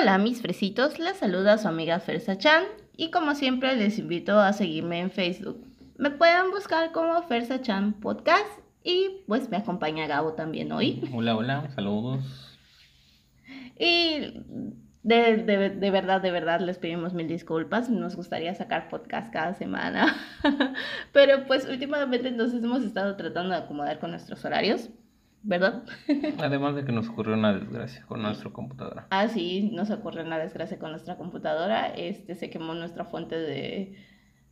Hola mis fresitos, les saluda su amiga Fersa Chan y como siempre les invito a seguirme en Facebook. Me pueden buscar como Fersa Chan Podcast y pues me acompaña Gabo también hoy. Hola, hola, saludos. Y de, de, de, verdad, de verdad les pedimos mil disculpas. Nos gustaría sacar podcast cada semana. Pero pues últimamente nos hemos estado tratando de acomodar con nuestros horarios. ¿Verdad? Además de que nos ocurrió una desgracia con nuestra computadora. Ah, sí, nos ocurrió una desgracia con nuestra computadora. Este, se quemó nuestra fuente de,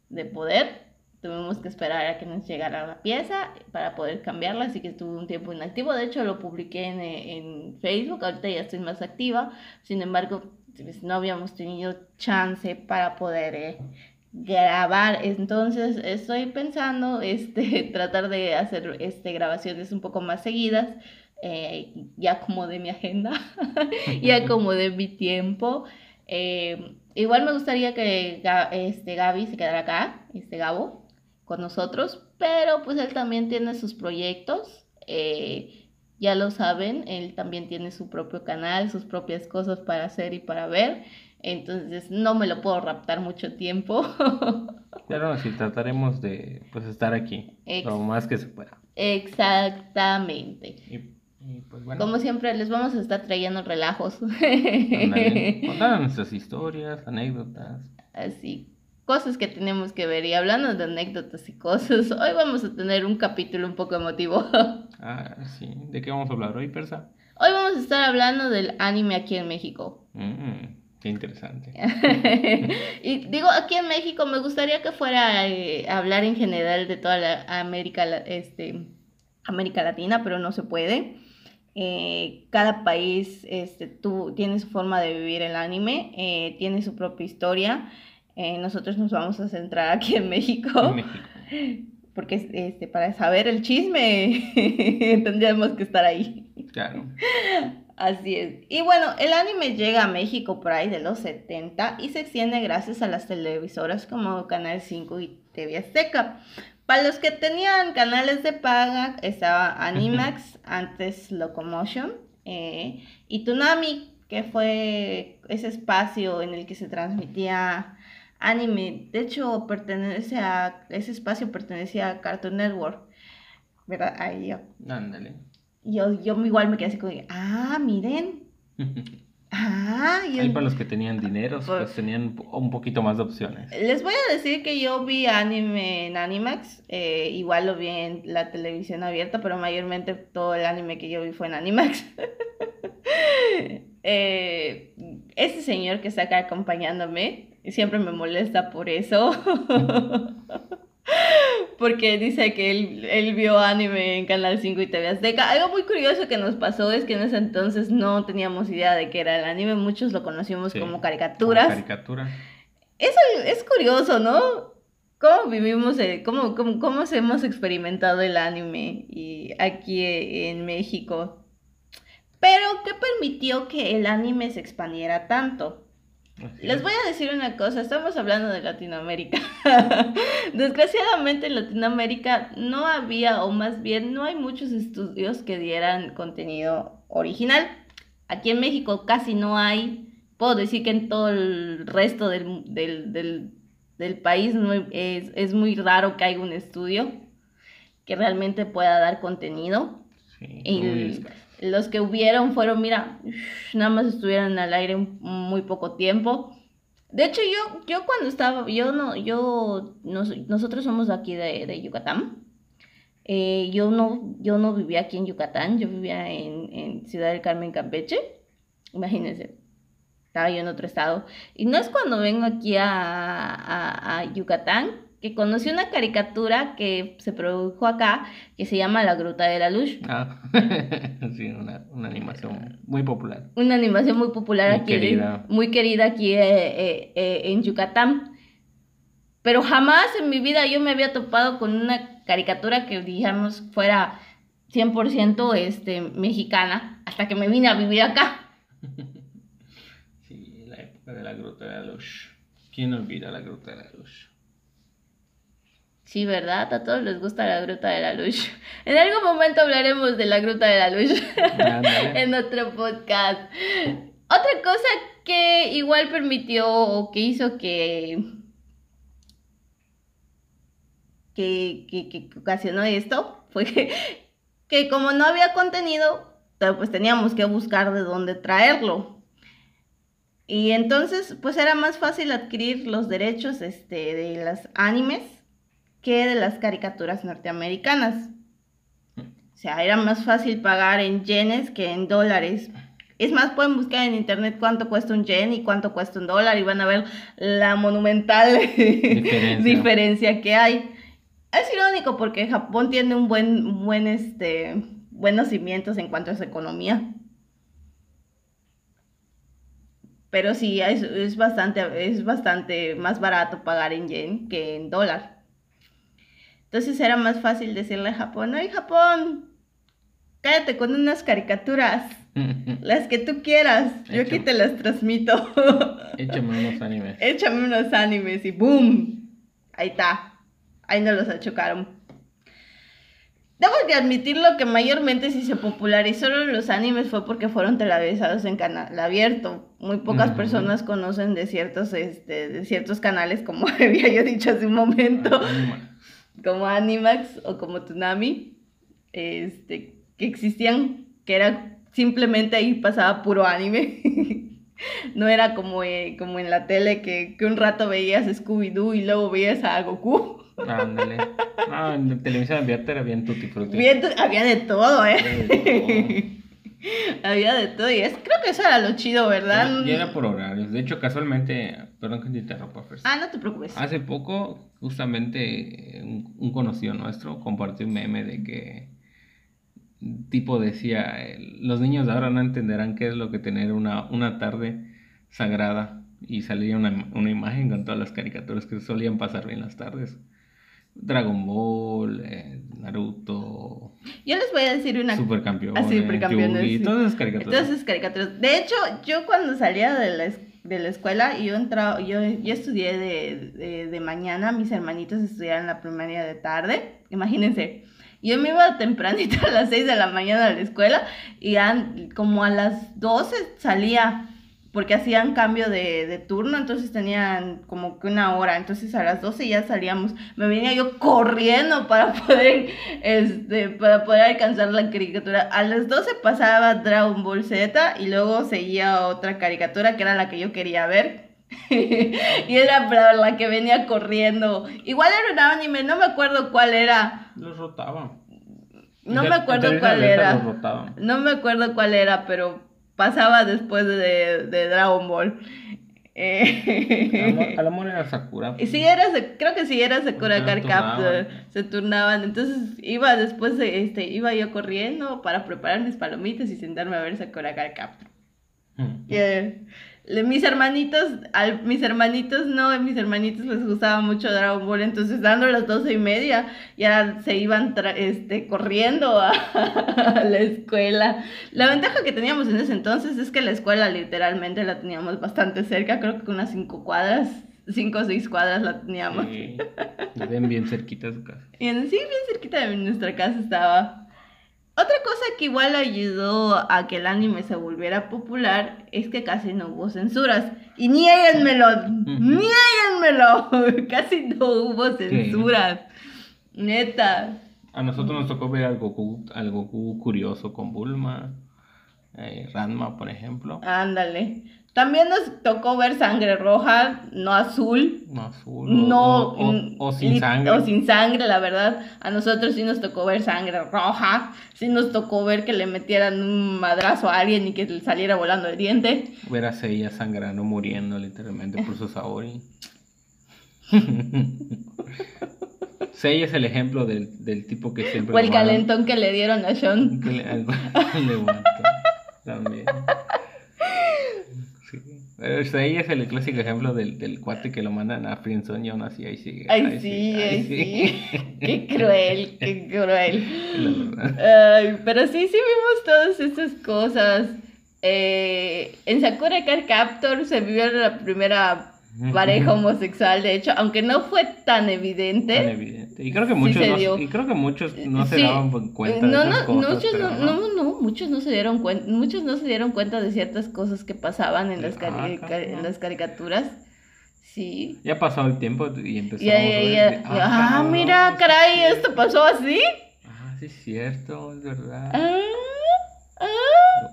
de poder. Tuvimos que esperar a que nos llegara la pieza para poder cambiarla, así que estuvo un tiempo inactivo. De hecho, lo publiqué en, en Facebook, ahorita ya estoy más activa. Sin embargo, pues, no habíamos tenido chance para poder eh, grabar. Entonces estoy pensando este, tratar de hacer este, grabaciones un poco más seguidas. Eh, ya como de mi agenda, ya como de mi tiempo. Eh, igual me gustaría que este, Gaby se quedara acá, este Gabo, con nosotros, pero pues él también tiene sus proyectos. Eh, ya lo saben, él también tiene su propio canal, sus propias cosas para hacer y para ver. Entonces no me lo puedo raptar mucho tiempo. Claro, sí, trataremos de pues estar aquí lo más que se pueda. Exactamente. Y, pues, bueno. Como siempre, les vamos a estar trayendo relajos. Contar nuestras historias, anécdotas. Así, cosas que tenemos que ver. Y hablando de anécdotas y cosas, hoy vamos a tener un capítulo un poco emotivo. ah, sí. ¿De qué vamos a hablar hoy, Persa? Hoy vamos a estar hablando del anime aquí en México. Mm. Qué interesante. y digo, aquí en México me gustaría que fuera a eh, hablar en general de toda la América, este, América Latina, pero no se puede. Eh, cada país este, tú, tiene su forma de vivir el anime, eh, tiene su propia historia. nosotros nos vamos a centrar aquí en México. Porque este, para saber el chisme tendríamos que estar ahí. Claro. Así es. Y bueno, el anime llega a México por ahí de los 70 y se extiende gracias a las televisoras como Canal 5 y TV Azteca. Para los que tenían canales de paga, estaba Animax, antes Locomotion, eh, y Tsunami, que fue ese espacio en el que se transmitía anime. De hecho, pertenece a, ese espacio pertenecía a Cartoon Network. ¿Verdad? Ahí yo. Yo, yo igual me quedé así como, ah, miren. Ah, y Ahí para los que tenían dinero, pues, tenían un poquito más de opciones. Les voy a decir que yo vi anime en Animax, eh, igual lo vi en la televisión abierta, pero mayormente todo el anime que yo vi fue en Animax. eh, ese señor que está acá acompañándome siempre me molesta por eso. porque dice que él, vio anime en Canal 5 y TV Azteca. Algo muy curioso que nos pasó es que en ese entonces no teníamos idea de qué era el anime, muchos lo conocimos como caricaturas. caricatura. Eso es curioso, ¿no? ¿Cómo vivimos, cómo, cómo, cómo hemos experimentado el anime y aquí en México? Pero, ¿qué permitió que el anime se expandiera tanto? Les voy a decir una cosa, estamos hablando de Latinoamérica. Desgraciadamente en Latinoamérica no había, o más bien no hay muchos estudios que dieran contenido original. Aquí en México casi no hay. Puedo decir que en todo el resto del, del, país es, es, muy raro que haya un estudio que realmente pueda dar contenido. Sí, los que hubieron fueron, mira, nada más estuvieron al aire muy poco tiempo. De hecho, yo, yo cuando estaba, yo no, yo, nosotros somos aquí de, Yucatán. Eh, yo no, yo no vivía aquí en Yucatán, yo vivía en, Ciudad del Carmen, Campeche. Imagínense, estaba yo en otro estado. Y no es cuando vengo aquí a, a Yucatán que conocí una caricatura que se produjo acá que se llama La Gruta de la Luz. Ah, sí, una, animación muy popular. Una animación muy popular aquí. Muy querida aquí eh, eh, eh, en Yucatán. Pero jamás en mi vida yo me había topado con una caricatura que, digamos, fuera 100% este, mexicana hasta que me vine a vivir acá. Sí, la época de la Gruta de la Luz. ¿Quién olvida la Gruta de la Luz? Sí, ¿verdad? A todos les gusta la Gruta de la Luz. En algún momento hablaremos de la Gruta de la Luz en otro podcast. Otra cosa que que igual permitió o que hizo que, que, que, ocasionó esto fue que, que como no había contenido, pues teníamos que buscar de dónde traerlo. Y entonces, pues era más fácil adquirir los derechos este, de las animes que de las caricaturas norteamericanas. O sea, era más fácil pagar en yenes que en dólares. Es más, pueden buscar en internet cuánto cuesta un yen y cuánto cuesta un dólar y van a ver la monumental diferencia, que hay. Es irónico porque Japón tiene un buen, buen, este, buenos cimientos en cuanto a su economía. Pero sí, es, es, bastante, es bastante más barato pagar en yen que en dólar. Entonces era más fácil decirle a Japón, ay Japón, cállate con unas caricaturas, las que tú quieras, yo aquí te las transmito. Échame unos animes. Échame unos animes y ¡boom! Ahí está, ahí no los achocaron. Debo de admitirlo que mayormente si se popularizaron los animes fue porque fueron televisados en canal abierto. Muy pocas personas conocen de ciertos, este, de ciertos canales, como había yo dicho hace un momento, como Animax o como Tsunami, este, que existían, que era simplemente ahí pasaba puro anime. no era como, eh, como en la tele que, que un rato veías Scooby-Doo y luego veías a Goku. Ándale. No, en la televisión abierta era bien tutti frutti. Bien, había de todo, ¿eh? había de todo. Y es, creo que eso era lo chido, ¿verdad? Y era por horarios. De hecho, casualmente, perdón que te interrumpa, Ah, no te preocupes. Hace poco, justamente, un, conocido nuestro compartió un meme de que tipo decía, los niños de ahora no entenderán qué es lo que tener una, una tarde sagrada y salía una, una imagen con todas las caricaturas que solían pasar bien las tardes. Dragon Ball, eh, Naruto. Yo les voy a decir una. Supercampeones. Así, supercampeones. Y todas esas caricaturas. Todas esas caricaturas. De hecho, yo cuando salía de la, de la escuela, yo, entraba, yo, yo estudié de, de, de mañana, mis hermanitos estudiaban la primaria de tarde. Imagínense. Yo me iba tempranito a las 6 de la mañana a la escuela y como a las 12 salía porque hacían cambio de, turno, entonces tenían como que una hora, entonces a las 12 ya salíamos, me venía yo corriendo para poder, este, para poder alcanzar la caricatura. A las 12 pasaba Dragon Ball Z y luego seguía otra caricatura que era la que yo quería ver. y era para la que venía corriendo. Igual era un anime, no me acuerdo cuál era. Los rotaba. No me acuerdo cuál era. No me acuerdo cuál era, pero pasaba después de, de Dragon Ball. Eh, Al amor era Sakura. Sí, era, creo que sí era Sakura Card. Se turnaban. Entonces iba después, de, este, iba yo corriendo para preparar mis palomitas y sentarme a ver Sakura Card Captor. Mm mis hermanitos, al, mis hermanitos no, mis hermanitos les gustaba mucho Dragon Ball, entonces dando las doce y media ya se iban este, corriendo a, la escuela. La ventaja que teníamos en ese entonces es que la escuela literalmente la teníamos bastante cerca, creo que unas cinco cuadras, cinco o seis cuadras la teníamos. Sí, bien, cerquita de su casa. Sí, bien cerquita de nuestra casa estaba. Otra cosa que igual ayudó a que el anime se volviera popular es que casi no hubo censuras. Y niéguenmelo, niéguenmelo. casi no hubo censuras. Neta. A nosotros nos tocó ver al Goku, al Goku curioso con Bulma, eh, Ranma, por ejemplo. Ándale. También nos tocó ver sangre roja, no azul. No azul. No, o, sin sangre. O sin sangre, la verdad. A nosotros sí nos tocó ver sangre roja. Sí nos tocó ver que le metieran un madrazo a alguien y que le saliera volando el diente. Ver a Seiya sangrando, muriendo literalmente por su Saori. Seiya es el ejemplo del, del, tipo que siempre... O el calentón que le dieron a Sean. También. Pero ella es el clásico ejemplo del, del cuate que lo mandan a Friendzone y aún así ahí sigue. Ay, sí, ay, sí. qué cruel, qué cruel. Ay, pero sí, sí vimos todas estas cosas. Eh, en Sakura Card Captor se vivió la primera pareja homosexual, de hecho, aunque no fue tan evidente. Tan evidente. Y creo que Sí muchos, se no, y creo que muchos no se Sí. daban cuenta no, de esas no, cosas. muchos pero no, no, no, muchos no se dieron cuenta, muchos no se dieron cuenta de ciertas cosas que pasaban en las, cari- Ah, ca- en las caricaturas. Sí. Ya pasó el tiempo y empezamos Y ahí, a ahí, ver ah, cabrón, mira, sí caray, es esto pasó así. Ah, sí es cierto, es verdad. Ah, ah.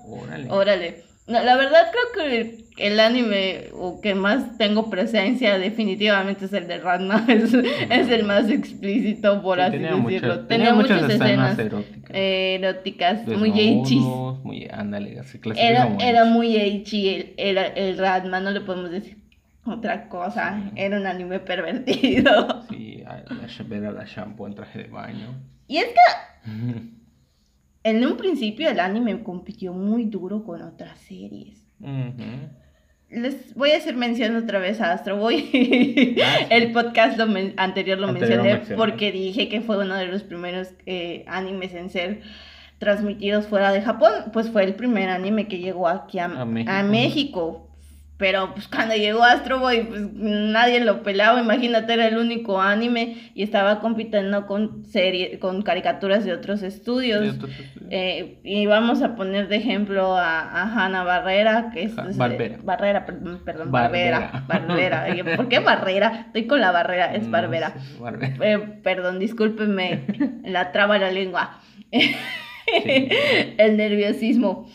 Órale. Órale. No, la verdad creo que el anime o que más tengo presencia definitivamente es el de Ranma. Es, es el más explícito, por Sí, así tenía decirlo. muchas- tenía, muchas, escenas, eróticas. eh, eróticas, muy. Desnudos, muy, ándale, se Era, como era muy ecchi el, era el Ranma, no le podemos decir otra cosa. Sí. Era un anime pervertido. Sí, a ver a la shampoo en traje de baño. Y es que en un principio el anime compitió muy duro con otras series. Les voy a hacer mención otra vez a Astro Boy. Ah. El podcast lo anterior lo Anterior mencioné mencioné. porque dije que fue uno de los primeros eh, animes en ser transmitidos fuera de Japón. Pues fue el primer anime que llegó aquí a, A a México. Pero pues cuando llegó Astro Boy, pues nadie lo pelaba. Imagínate, era el único anime y estaba compitiendo con serie, con caricaturas de otros estudios. Eh, y vamos a poner de ejemplo a, a Hanna Barrera, que es... Ja- es- Barbera. Barrera, perdón, perdón, Barbera. Barbera. ¿Por qué Barrera? Estoy con la Barrera, es No Barbera. Eh, perdón, discúlpenme, la traba la lengua. El nerviosismo.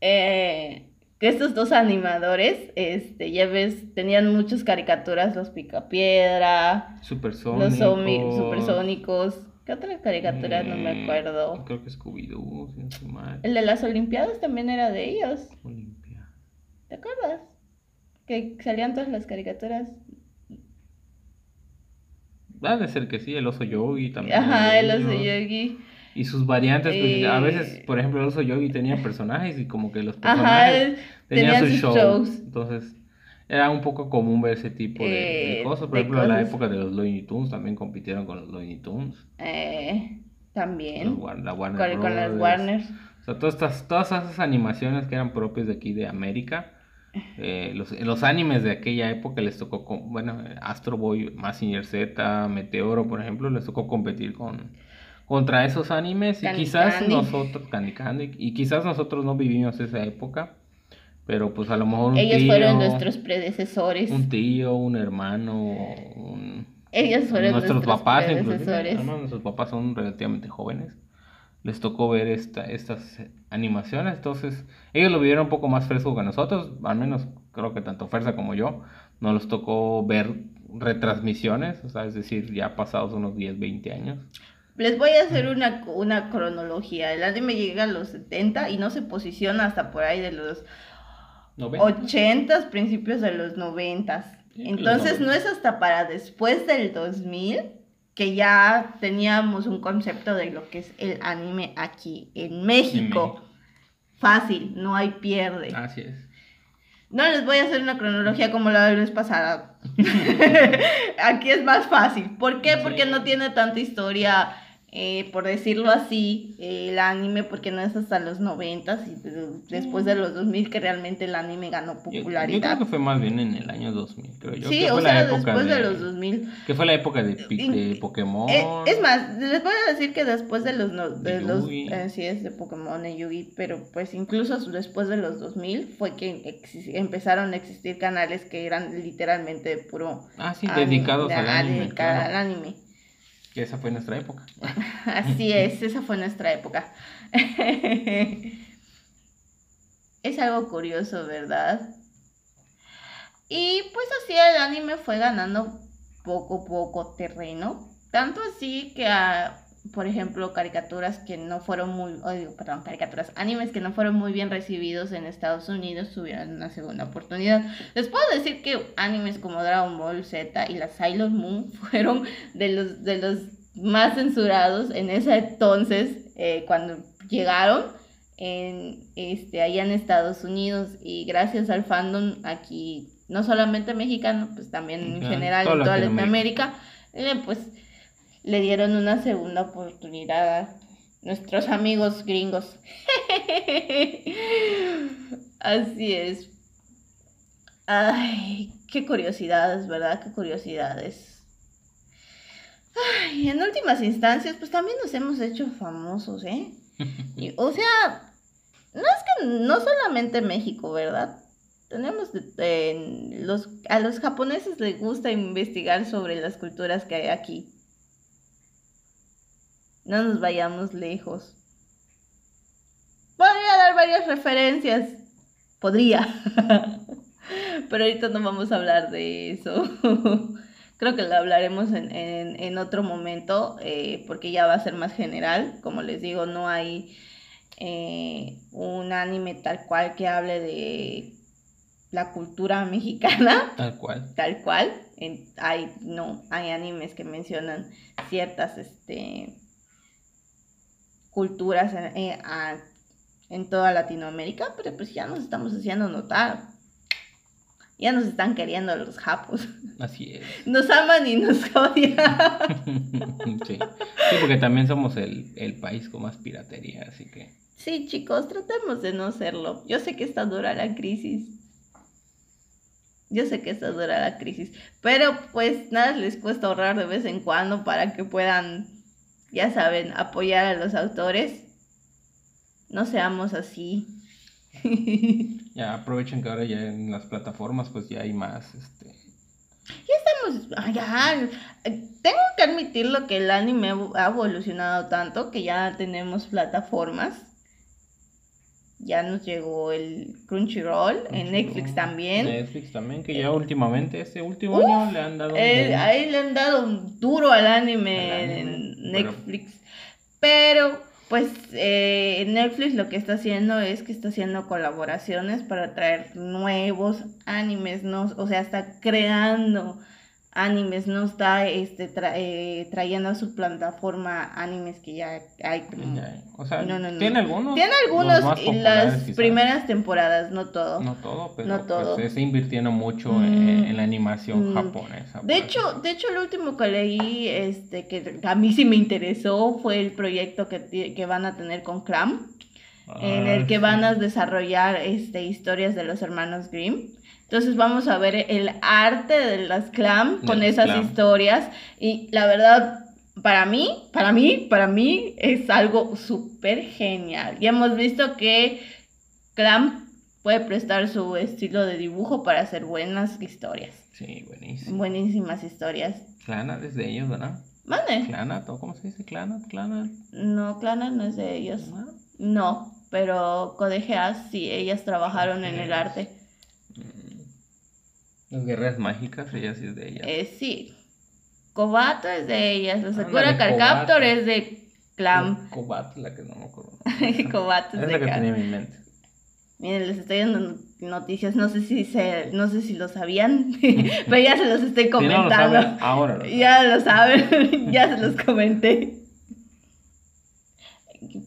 Eh, que estos dos animadores, este, ya ves, tenían muchas caricaturas, los Picapiedra, Supersónicos. los supersónicos. ¿Qué otra caricatura? No me Mm, acuerdo. Creo que Scooby-Doo, si no. El de las Olimpiadas también era de ellos. Olimpia. ¿Te acuerdas? Que salían todas las caricaturas. Ha de ser que sí, el oso yogi también. Ajá, el oso yogi. Y sus variantes, pues, a Eh, veces, por ejemplo, el oso yogi tenía personajes y como que los Ajá, personajes tenían, tenían sus sus shows. shows. Entonces, era un poco común ver ese tipo de, de Eh, cosas. Por de ejemplo, en la cosas. época de los Looney Tunes también compitieron con los Looney Tunes. Eh, también. los la Warner Con, con las. Warner. O sea, todas, estas, todas esas animaciones que eran propias de aquí de América. eh, los, los animes de aquella época les tocó, con, bueno, Astro Boy, Mazinger Z, Meteoro, por ejemplo, les tocó competir con contra esos animes y Candy quizás Candy. nosotros, Candy Candy, y quizás nosotros no vivimos esa época, pero pues a lo mejor un Ellos tío, fueron nuestros predecesores. un tío, un hermano, un, Ellos fueron nuestros nuestros papás, predecesores. nuestros papás son relativamente jóvenes. Les tocó ver esta, estas animaciones, entonces ellos lo vivieron un poco más fresco que nosotros, al menos creo que tanto Fersa como yo, nos los tocó ver retransmisiones, o sea, es decir, ya pasados unos 10, 20 años. Les voy a hacer una, una cronología. El anime llega a los 70 y no se posiciona hasta por ahí de los 80s, principios de los 90s. Sí, los Entonces 90s. no es hasta para después del 2000 que ya teníamos un concepto de lo que es el anime aquí en México. México. Fácil, no hay pierde. Así es. No les voy a hacer una cronología como la vez pasada. Aquí es más fácil. ¿Por qué? Sí. Porque no tiene tanta historia, eh, por decirlo así, eh, el anime, porque no es hasta los 90 y de- después de los 2000 que realmente el anime ganó Yo, yo creo popularidad. que fue más bien en el año 2000, creo yo. sí, que o fue sea, la época después de... de los 2000. Que fue la época de, de Pokémon. Eh, es más, les voy a decir que después de los... no- de De los eh, sí, es de Pokémon y Yugi, pero pues incluso después de los 2000 fue que empezaron a existir canales que eran literalmente puro... Ah, sí, anime, dedicados al anime. claro. al anime. Que esa fue nuestra época. Así es, esa fue nuestra época. es algo curioso, ¿verdad? Y pues así el anime fue ganando poco a poco terreno. Tanto así que, a, por ejemplo, caricaturas que no fueron muy, oh, digo, perdón, caricaturas, animes que no fueron muy bien recibidos en Estados Unidos tuvieron una segunda oportunidad. Les puedo decir que animes como Dragon Ball Z y la Sailor Moon fueron de los, de los más censurados en ese entonces, eh, cuando llegaron en, este, allá en Estados Unidos y gracias al fandom aquí, no solamente mexicano, pues también en Claro, general en toda Latinoamérica. Latinoamérica, le, pues le dieron una segunda oportunidad a nuestros amigos gringos. Así es. Ay, qué curiosidades, ¿verdad? Qué curiosidades. Ay, en últimas instancias, pues también nos hemos hecho famosos, ¿eh? o sea, no es que no solamente México, ¿verdad? Tenemos los, a los japoneses les gusta investigar sobre las culturas que hay aquí. No nos vayamos lejos. Podría dar varias referencias. Podría. Pero ahorita no vamos a hablar de eso. Creo que lo hablaremos en, otro momento eh, porque ya va a ser más general. Como les digo, no hay eh, un anime tal cual que hable de la cultura mexicana. Tal cual. Tal cual. hay, no, hay animes que mencionan ciertas este, culturas en, en toda Latinoamérica, pero pues ya nos estamos haciendo notar. Ya nos están queriendo los japos. Así es. Nos aman y nos odian. sí. sí, porque también somos el, el, país con más piratería, así que... Sí, chicos, tratemos de no serlo. Yo sé que está dura la crisis. Yo sé que está dura la crisis. Pero pues nada les cuesta ahorrar de vez en cuando para que puedan, ya saben, apoyar a los autores. No seamos así. Ya aprovechen que ahora ya en las plataformas pues ya hay más, este... Ya estamos, ya, tengo que admitirlo que el anime ha evolucionado tanto que ya tenemos plataformas. Ya nos llegó el Crunchyroll, en Netflix también. Netflix también, que ya últimamente, este último año le han dado... Eh, ahí le han dado duro al anime, en Netflix. pero pues eh, Netflix lo que está haciendo es que está haciendo colaboraciones para traer nuevos animes, ¿no? O sea, está creando animes, no está este, eh, trayendo a su plataforma animes que ya hay. O sea, tiene algunos. Tiene algunos en las primeras temporadas, no todo. No todo, pero no todo. Pues, está invirtiendo mucho en, mm, la animación mm. japonesa. De hecho, de hecho, el último que leí, este, que a mí sí me interesó, fue el proyecto que, que van a tener con Clam. en el que van a desarrollar este, historias de los hermanos Grimm. Entonces vamos a ver el arte de las clam con esas historias y la verdad, para mí, para mí, para mí es algo súper genial. Ya hemos visto que clam puede prestar su estilo de dibujo para hacer buenas historias. Sí, buenísimo. Buenísimas historias. Clana es de ellos, ¿verdad? ¿Mande? Clana, ¿cómo se dice? Clana, Clana. No, Clana no es de ellos. No, pero Codegeas sí, ellas trabajaron en el arte. Las guerras mágicas, ella sí es de ellas. Eh, sí. Kobato es de ellas. La Sakura Carcaptor es de Clam. Kobato la que no me acuerdo. Kobato es, es la que tenía en mi mente. Miren, les estoy dando noticias, no sé si se, no sé si lo sabían, pero ya se los estoy comentando. lo ahora lo Ya lo saben, ya se los comenté.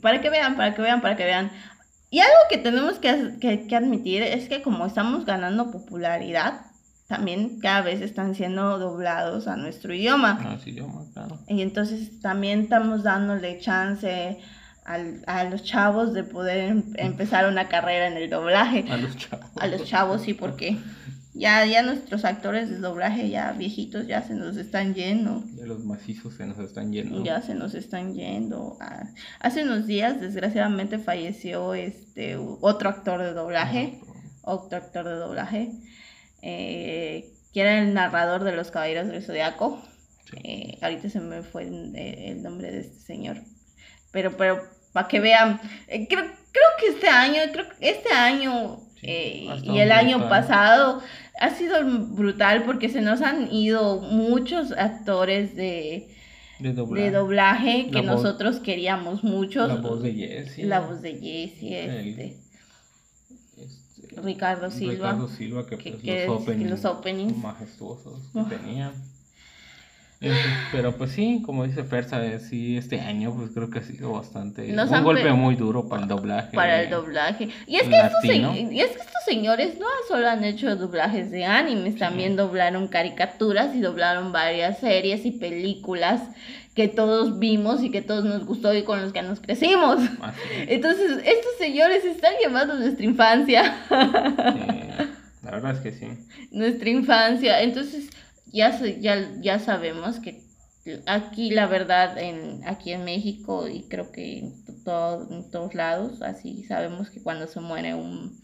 Para que vean, para que vean, para que vean. Y algo que tenemos que, que, que admitir es que como estamos ganando popularidad, también cada vez están siendo doblados a nuestro idioma. A nuestro idioma, claro. Y entonces también estamos dándole chance al, a los chavos de poder em, empezar una carrera en el doblaje. A los chavos. A los chavos, sí, porque ya, ya nuestros actores de doblaje ya viejitos ya se nos están yendo. Ya los macizos se nos están yendo. Ya se nos están yendo. Ah, hace unos días, desgraciadamente, falleció este otro actor de doblaje. Otro actor de doblaje eh, que era el narrador de Los Caballeros del Zodiaco. Eh, ahorita se me fue el, nombre de este señor. Pero, pero, para que vean, eh, creo, creo que este año, creo que este año eh, y el año pasado ha sido brutal porque se nos han ido muchos actores de, de doblaje, que nosotros queríamos muchos. La voz de Jessie. La voz de Jessie, este. Ricardo Silva. Ricardo Silva, que, pues, los, openings majestuosos que tenía. Pero pues sí, como dice Fersa, sí, este año pues creo que ha sido bastante... un golpe muy duro para el doblaje. Para el doblaje. Y es, que estos, y es que estos señores no solo han hecho doblajes de animes, también doblaron caricaturas y doblaron varias series y películas que todos vimos y que todos nos gustó y con los que nos crecimos. Entonces, estos señores están llevando nuestra infancia. La verdad es que sí. Nuestra infancia. Entonces, ya, ya, ya sabemos que aquí la verdad, en, aquí en México y creo que en, en todos lados, así sabemos que cuando se muere un,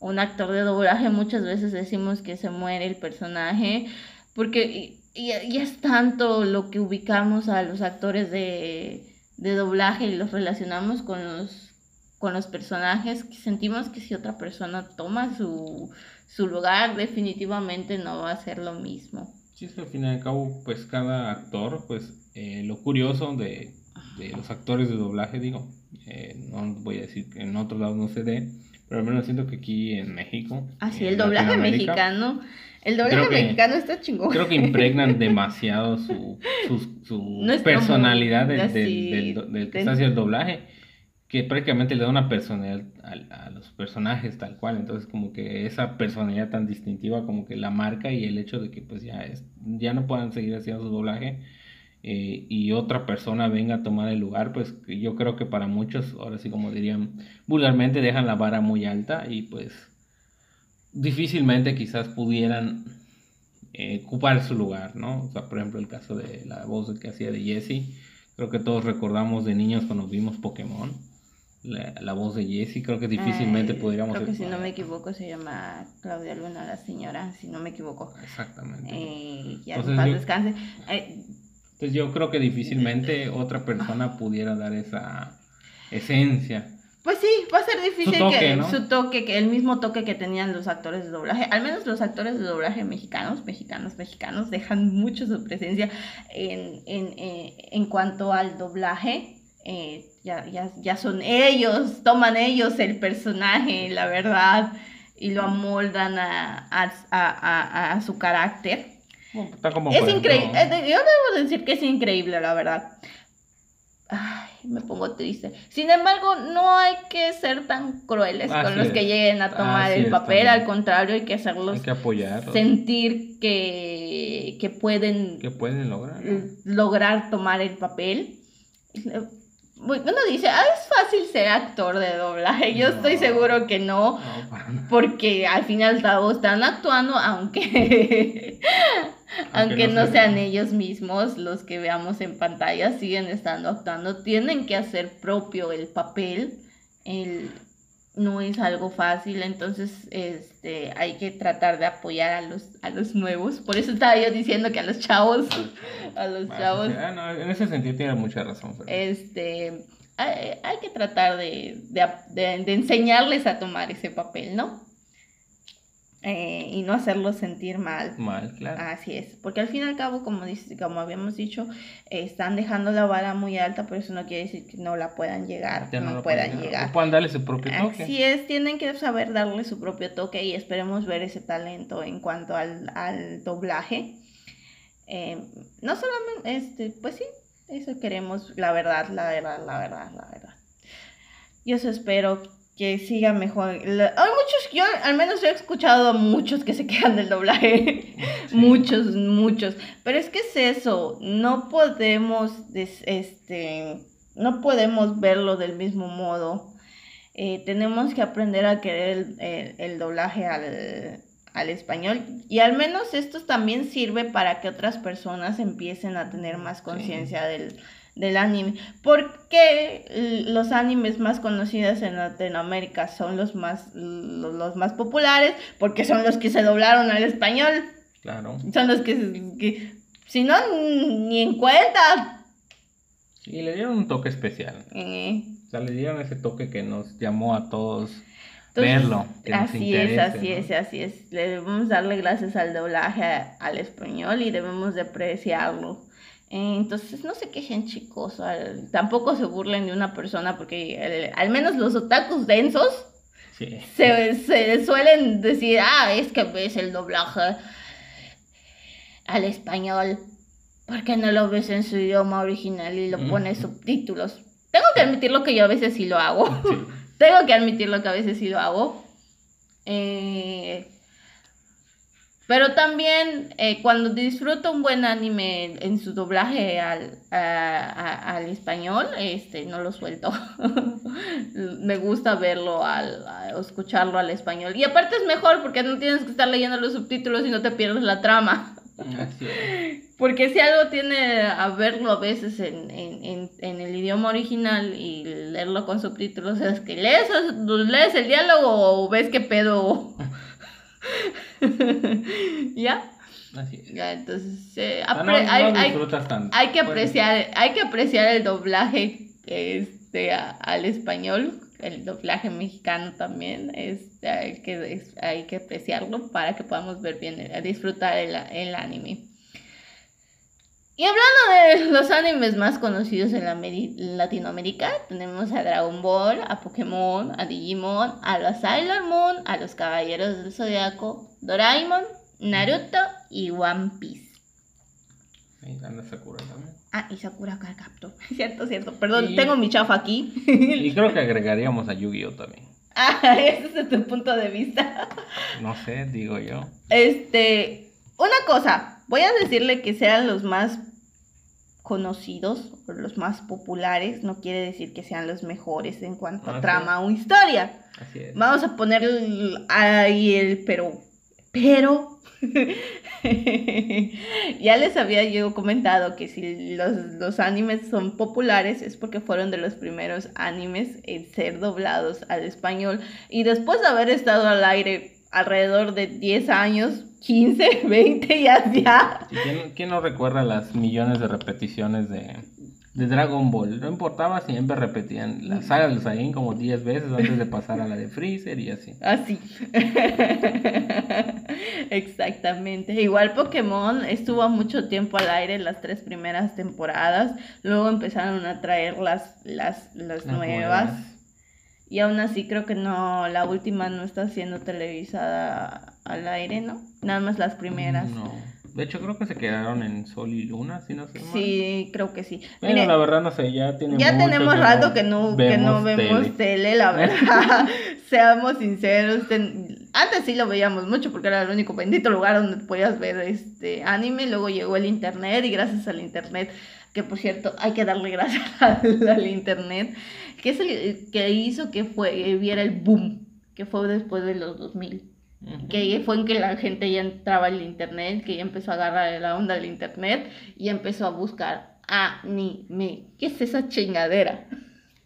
un actor de doblaje muchas veces decimos que se muere el personaje porque y, es tanto lo que ubicamos a los actores de, de doblaje y los relacionamos con los con los personajes que sentimos que si otra persona toma su, su lugar definitivamente no va a ser lo mismo. Sí, es que al fin y al cabo, pues cada actor, pues eh, lo curioso de, los actores de doblaje, digo, eh, no voy a decir que en otros lados no se dé, pero al menos siento que aquí en México. Ah, sí, el doblaje mexicano. El doblaje mexicano está chingón. Creo que impregnan demasiado su, su, personalidad del, del, que está haciendo el doblaje que prácticamente le da una personalidad a, los personajes tal cual, entonces como que esa personalidad tan distintiva como que la marca y el hecho de que pues ya, es, ya no puedan seguir haciendo su doblaje eh, y otra persona venga a tomar el lugar, pues yo creo que para muchos, ahora sí como dirían vulgarmente, dejan la vara muy alta y pues difícilmente quizás pudieran eh, ocupar su lugar, ¿no? O sea, por ejemplo el caso de la voz que hacía de Jesse, creo que todos recordamos de niños cuando vimos Pokémon la, voz de Jessie, creo que difícilmente podríamos... Creo que si no me equivoco se llama Claudia Luna, la señora, si no me equivoco. Exactamente. Eh, ya entonces, descanse. Eh, entonces yo creo que difícilmente otra persona pudiera dar esa esencia. Pues sí, va a ser difícil que su toque, que el mismo toque que tenían los actores de doblaje, al menos los actores de doblaje mexicanos, mexicanos, mexicanos, dejan mucho su presencia en, en, eh, en cuanto al doblaje. Eh, ya, ya, ya son ellos, toman ellos el personaje, la verdad, y lo amoldan a, a, a, a su carácter. es increíble, eh, yo debo decir que es increíble, la verdad. Ay, me pongo triste. Sin embargo, no hay que ser tan crueles con los que lleguen a tomar el papel, al contrario, hay que hacerlos hay que apoyar, sentir que, que pueden, que pueden lograr, lograr tomar el papel. Uno dice, ah, es fácil ser actor de doblaje. Yo estoy seguro que no, porque al final están actuando, aunque, aunque, no, sean ellos mismos los que veamos en pantalla, siguen estando actuando. Tienen que hacer propio el papel. El, no es algo fácil, entonces este, hay que tratar de apoyar a los, a los nuevos. Por eso estaba yo diciendo que a los chavos, a los chavos. Ah, en ese sentido tiene mucha razón. Este, hay, hay, que tratar de, de, de enseñarles a tomar ese papel, ¿no? Eh, y no hacerlos sentir mal. Mal, claro. Así es, porque al fin y al cabo, como, dice, como habíamos dicho, están dejando la vara muy alta, pero eso no quiere decir que no la puedan llegar, no, puedan llegar. O puedan darle su propio toque. Así es, tienen que saber darle su propio toque y esperemos ver ese talento en cuanto al, al doblaje. Eh, no solamente, este, pues sí, eso queremos, la verdad, la verdad, la verdad, la verdad. Yo eso espero que siga mejor. hay muchos, yo al menos he escuchado a muchos que se quejan del doblaje. muchos, muchos. Pero es que es eso, no podemos, este, no podemos verlo del mismo modo. Eh, tenemos que aprender a querer el, doblaje al, al español. Y al menos esto también sirve para que otras personas empiecen a tener más conciencia del del anime. Porque los animes más conocidos en Latinoamérica son los más, los, más populares, porque son los que se doblaron al español. Claro. Son los que, si no, ni en cuenta. Y le dieron un toque especial. Eh. O sea, le dieron ese toque que nos llamó a todos verlo. así es, así es, así es. Le debemos darle gracias al doblaje al español y debemos de apreciarlo. Entonces, no se quejen chicos, tampoco se burlen de una persona porque al menos los otakus densos se, suelen decir, ah, es que ves el doblaje al español, ¿por qué no lo ves en su idioma original y lo pones subtítulos? Tengo que admitir lo que yo a veces sí lo hago. Tengo que admitir lo que a veces sí lo hago. Eh, Pero también eh, cuando disfruto un buen anime en su doblaje al, al español, este, no lo suelto. Me gusta verlo al, escucharlo al español. Y aparte es mejor porque no tienes que estar leyendo los subtítulos y no te pierdes la trama. Porque si algo tiene a verlo a veces en, el idioma original y leerlo con subtítulos es que lees, lees el diálogo o ves qué pedo. ¿Ya? Ya, entonces eh, ah, hay, que apreciar, hay que apreciar el doblaje este, al español, el doblaje mexicano también, este, hay, que, hay que apreciarlo para que podamos ver bien, eh, disfrutar el, el anime. Y hablando de los animes más conocidos en, la Latinoamérica, tenemos a Dragon Ball, a Pokémon, a Digimon, a los Sailor Moon, a los Caballeros del Zodiaco, Doraemon, Naruto y One Piece. Ahí anda Sakura también. Ah, y Sakura Captor. Cierto, cierto. Perdón, tengo mi chafa aquí. y creo que agregaríamos a Yu-Gi-Oh también. Ah, ese es tu punto de vista. No sé, digo yo. Este, una cosa, voy a decirle que sean los más conocidos los más populares, no quiere decir que sean los mejores en cuanto a trama o historia. Vamos a poner ahí el pero. Pero. ya les había yo comentado que si los, los, animes son populares es porque fueron de los primeros animes en ser doblados al español. Y después de haber estado al aire alrededor de 10 años, 15, 20, ya, ya. ¿Quién, no recuerda las millones de repeticiones de, de Dragon Ball? No importaba, siempre repetían la saga de Saiyan como 10 veces antes de pasar a la de Freezer y así. Así. Exactamente. Igual Pokémon estuvo mucho tiempo al aire las tres primeras temporadas, luego empezaron a traer las, las, las, nuevas. Y aún así creo que no, la última no está siendo televisada al aire, ¿no? Nada más las primeras. No. De hecho, creo que se quedaron en Sol y Luna, si no sé mal. Sí, creo que sí. Pero la verdad, no sé, ya tiene Ya tenemos rato que no, que no vemos tele, la verdad. Seamos sinceros. Antes sí lo veíamos mucho porque era el único bendito lugar donde podías ver este anime. Luego llegó el internet y gracias al internet, que por cierto, hay que darle gracias al internet que es el que hizo que fue, viera el boom, que fue después de los 2000. Que fue en que la gente ya entraba al internet, que ya empezó a agarrar la onda del internet y empezó a buscar anime. ¿Qué es esa chingadera?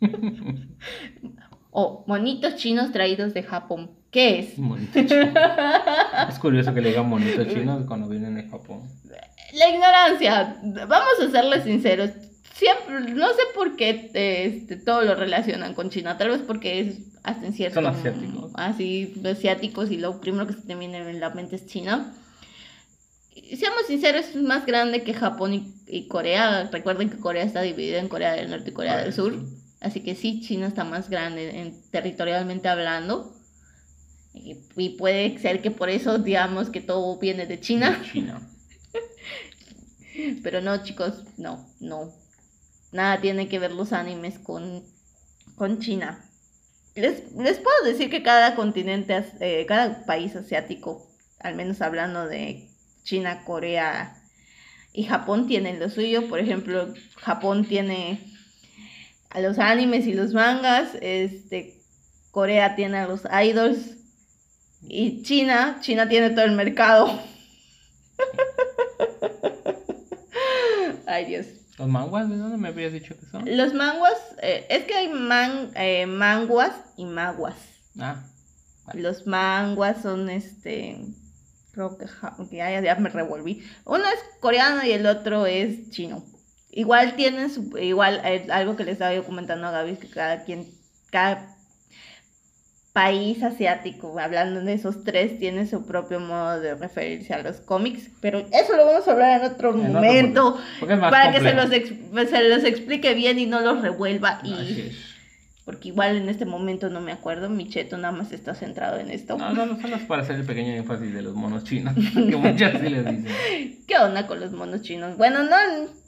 o monitos chinos traídos de Japón. ¿Qué es? es curioso que le digan monitos chinos cuando vienen de Japón. La ignorancia, vamos a serles sinceros, siempre, no sé por qué este, todo lo relacionan con China, tal vez porque es hasta en cierto... Son asiáticos. Así, asiáticos y lo primero que se te viene en la mente es China. seamos sinceros, es más grande que Japón y, Corea. Recuerden que Corea está dividida en Corea del Norte y Corea del Sur. Así que sí, China está más grande en, territorialmente hablando. Y, y, puede ser que por eso digamos que todo viene de China. China. Pero no, chicos, no, no. Nada tiene que ver los animes con, con China. Les, puedo decir que cada continente, eh, cada país asiático, al menos hablando de China, Corea y Japón, tienen lo suyo. Por ejemplo, Japón tiene a los animes y los mangas, este, Corea tiene a los idols y China, China tiene todo el mercado. Ay Dios. ¿Los manguas? ¿De dónde me habías dicho que son? Los manguas, eh, es que hay man, eh, manguas y maguas. Ah. Los manguas son este. Creo que ya, ya, me revolví. Uno es coreano y el otro es chino. Igual tienen su, igual eh, algo que les estaba yo comentando a Gaby, que cada quien, cada país asiático, hablando de esos tres, tiene su propio modo de referirse a los cómics, pero eso lo vamos a hablar en otro momento, para que se los, se los explique bien y no los revuelva. Y, porque igual en este momento no me acuerdo, mi cheto nada más está centrado en esto. No, no, no, solo para hacer el pequeño énfasis de los monos chinos, que muchas sí les dicen. ¿Qué onda con los monos chinos? Bueno, no,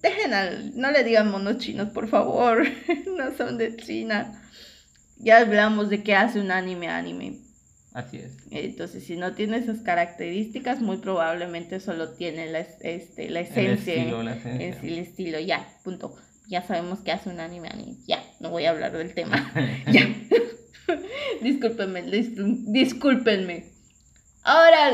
dejen al, no le digan monos chinos, por favor, no son de China. Ya hablamos de qué hace un anime anime. Así es. Entonces, si no tiene esas características, muy probablemente solo tiene la, es- este, la El esencia. estilo, la esencia. es el estilo, ya, punto. Ya sabemos que hace un anime, anime. Ya, no voy a hablar del tema. ya. discúlpenme, dis- discúlpenme. Ahora,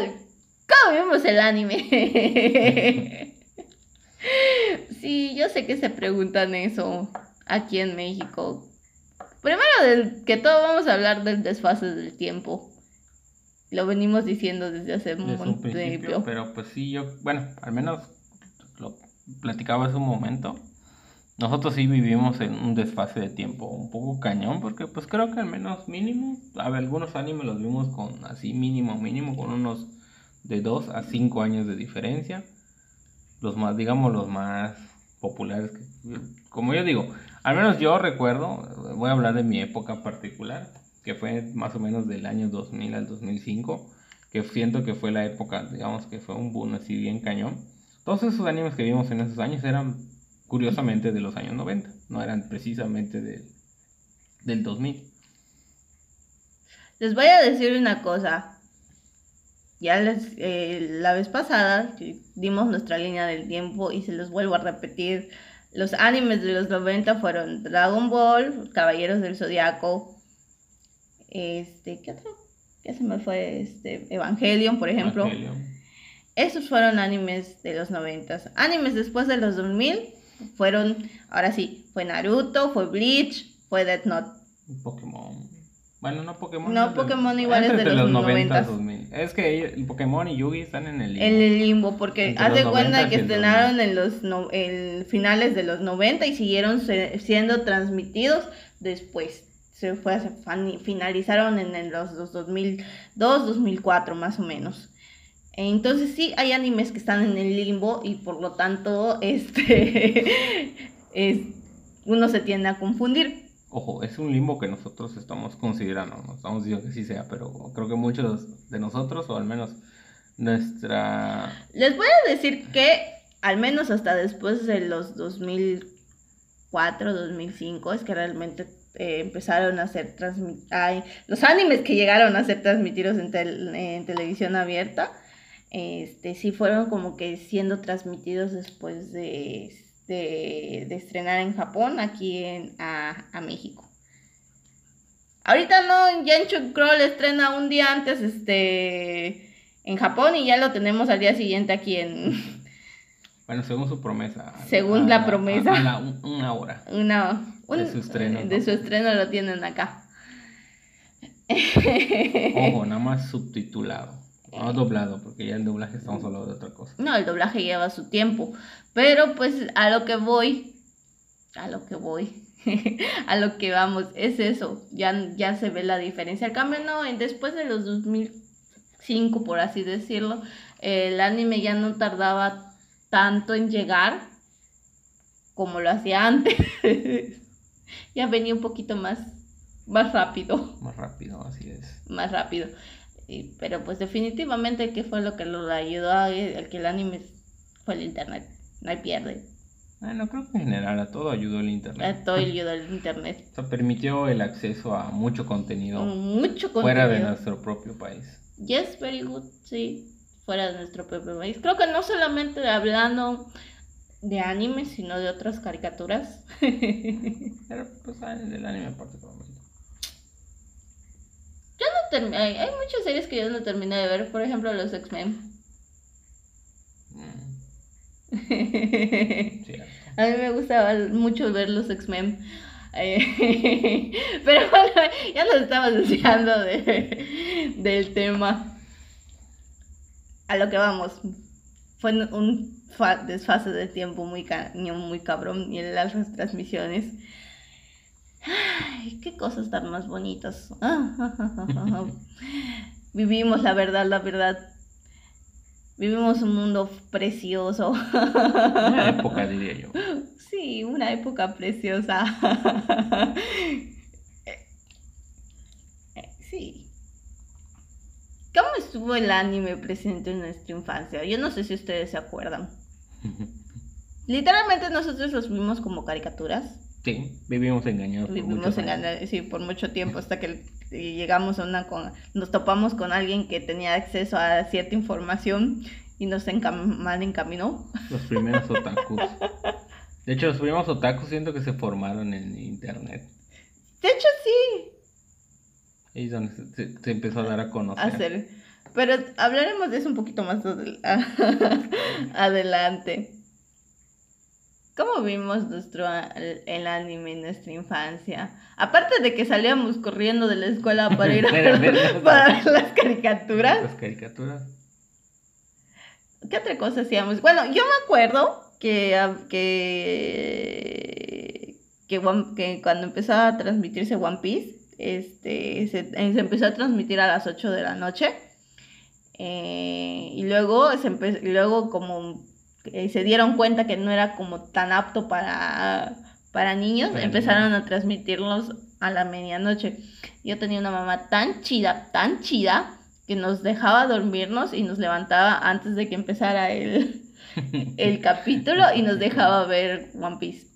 ¿cómo vemos el anime? sí, yo sé que se preguntan eso aquí en México. Primero del, que todo vamos a hablar del desfase del tiempo. Lo venimos diciendo desde hace un Desde un principio, tiempo. pero pues sí, yo, bueno, al menos lo platicaba hace un momento. Nosotros sí vivimos en un desfase de tiempo un poco cañón, porque pues creo que al menos mínimo, a ver, algunos animes los vimos con así mínimo, mínimo, con unos de 2 a 5 años de diferencia. Los más, digamos, los más populares. que- como yo digo, al menos yo recuerdo, voy a hablar de mi época particular, que fue más o menos del año 2000 al 2005, que siento que fue la época, digamos, que fue un boom así bien cañón. Todos esos animes que vimos en esos años eran curiosamente de los años 90, no eran precisamente del, del 2000. Les voy a decir una cosa. Ya les, eh, la vez pasada dimos nuestra línea del tiempo y se los vuelvo a repetir. Los animes de los 90 fueron Dragon Ball, Caballeros del Zodiaco, este, ¿qué otro? ¿Qué se me fue? Este, Evangelion, por ejemplo. Evangelion. Esos fueron animes de los 90. Animes después de los 2000 fueron, ahora sí, fue Naruto, fue Bleach, fue Death Note. Pokémon. Bueno, no Pokémon. No, Pokémon igual es entre de los 90 noventas. 2000. Es que el Pokémon y Yugi están en el limbo. En el limbo, porque haz los de cuenta 90 que estrenaron en los no- en finales de los 90 y siguieron se- siendo transmitidos después. Se fue, se finalizaron en, los, los 2002, 2004 más o menos. Entonces sí, hay animes que están en el limbo y por lo tanto este es, uno se tiende a confundir. Ojo, es un limbo que nosotros estamos considerando, no estamos diciendo que sí sea, pero creo que muchos de nosotros, o al menos nuestra... Les voy a decir que al menos hasta después de los 2004, 2005 es que realmente eh, empezaron a ser transmitidos, los animes que llegaron a ser transmitidos en, en televisión abierta, este, sí fueron como que siendo transmitidos después de, de, de estrenar en Japón, aquí en, a, a México. Ahorita no, Yancho Kroll estrena un día antes este, en Japón y ya lo tenemos al día siguiente aquí en Bueno, según su promesa. Según a la promesa. A, la un- una hora. una... un- De su estreno, De su estreno lo tienen acá. Ojo, nada más subtitulado. No doblado, porque ya el doblaje estamos hablando de otra cosa. No, el doblaje lleva su tiempo, pero pues a lo que voy, a lo que voy, a lo que vamos, es eso, ya, ya se ve la diferencia. Al cambio, no, después de los 2005, por así decirlo, el anime ya no tardaba tanto en llegar como lo hacía antes. ya venía un poquito más, más rápido. Más rápido, así es. más rápido. Y- pero pues definitivamente que fue lo que lo ayudó a, a que el anime fue el internet. No hay pierde. Bueno, creo que en general a todo ayudó el A internet. todo ayudó el internet. O sea, permitió el acceso a mucho contenido Mucho contenido. fuera de nuestro propio país. Yes, very good, sí. Fuera de nuestro propio país. Creo que no solamente hablando de anime, sino de otras caricaturas. Pero pues del anime particularmente. Yo no termi- hay, hay muchas series que yo no terminé de ver, por ejemplo los X-Men. Mm. A mí me gustaba mucho ver los X-Men. Eh, pero bueno, ya nos estamos desviando de, del tema. A lo que vamos. Fue un fa- desfase de tiempo muy cañón, muy cabrón. Y en las transmisiones. Ay, qué cosas tan más bonitas. Vivimos la verdad, la verdad. Vivimos un mundo precioso. Una época, diría yo. Sí, una época preciosa. Eh, sí. ¿Cómo estuvo el anime presente en nuestra infancia? Yo no sé si ustedes se acuerdan. Literalmente nosotros los vimos como caricaturas. Sí, vivimos engañados. por Vivimos muchos en años. la- sí, por mucho tiempo hasta que llegamos a una con, nos topamos con alguien que tenía acceso a cierta información y nos encam mal encaminó. Los primeros otakus. De hecho, los primeros otakus siento que se formaron en internet. De hecho, sí. Ahí es donde se, se empezó a dar a conocer. Hacer. Pero hablaremos de eso un poquito más adel- adelante. ¿Cómo vimos nuestro el anime en nuestra infancia? Aparte de que salíamos corriendo de la escuela para ir a ver, para ver las caricaturas. Las caricaturas. ¿Qué otra cosa hacíamos? Bueno, yo me acuerdo que, ah, que, que, One- que cuando empezó a transmitirse One Piece, este, se, eh, se empezó a transmitir a las 8 de la noche. Eh, y luego, se empe- y luego como eh, se dieron cuenta que no era como tan apto para, para niños, Para empezaron a transmitirlos a la medianoche. Yo tenía una mamá tan chida, tan chida, que nos dejaba dormirnos y nos levantaba antes de que empezara el, el capítulo y nos dejaba ver One Piece.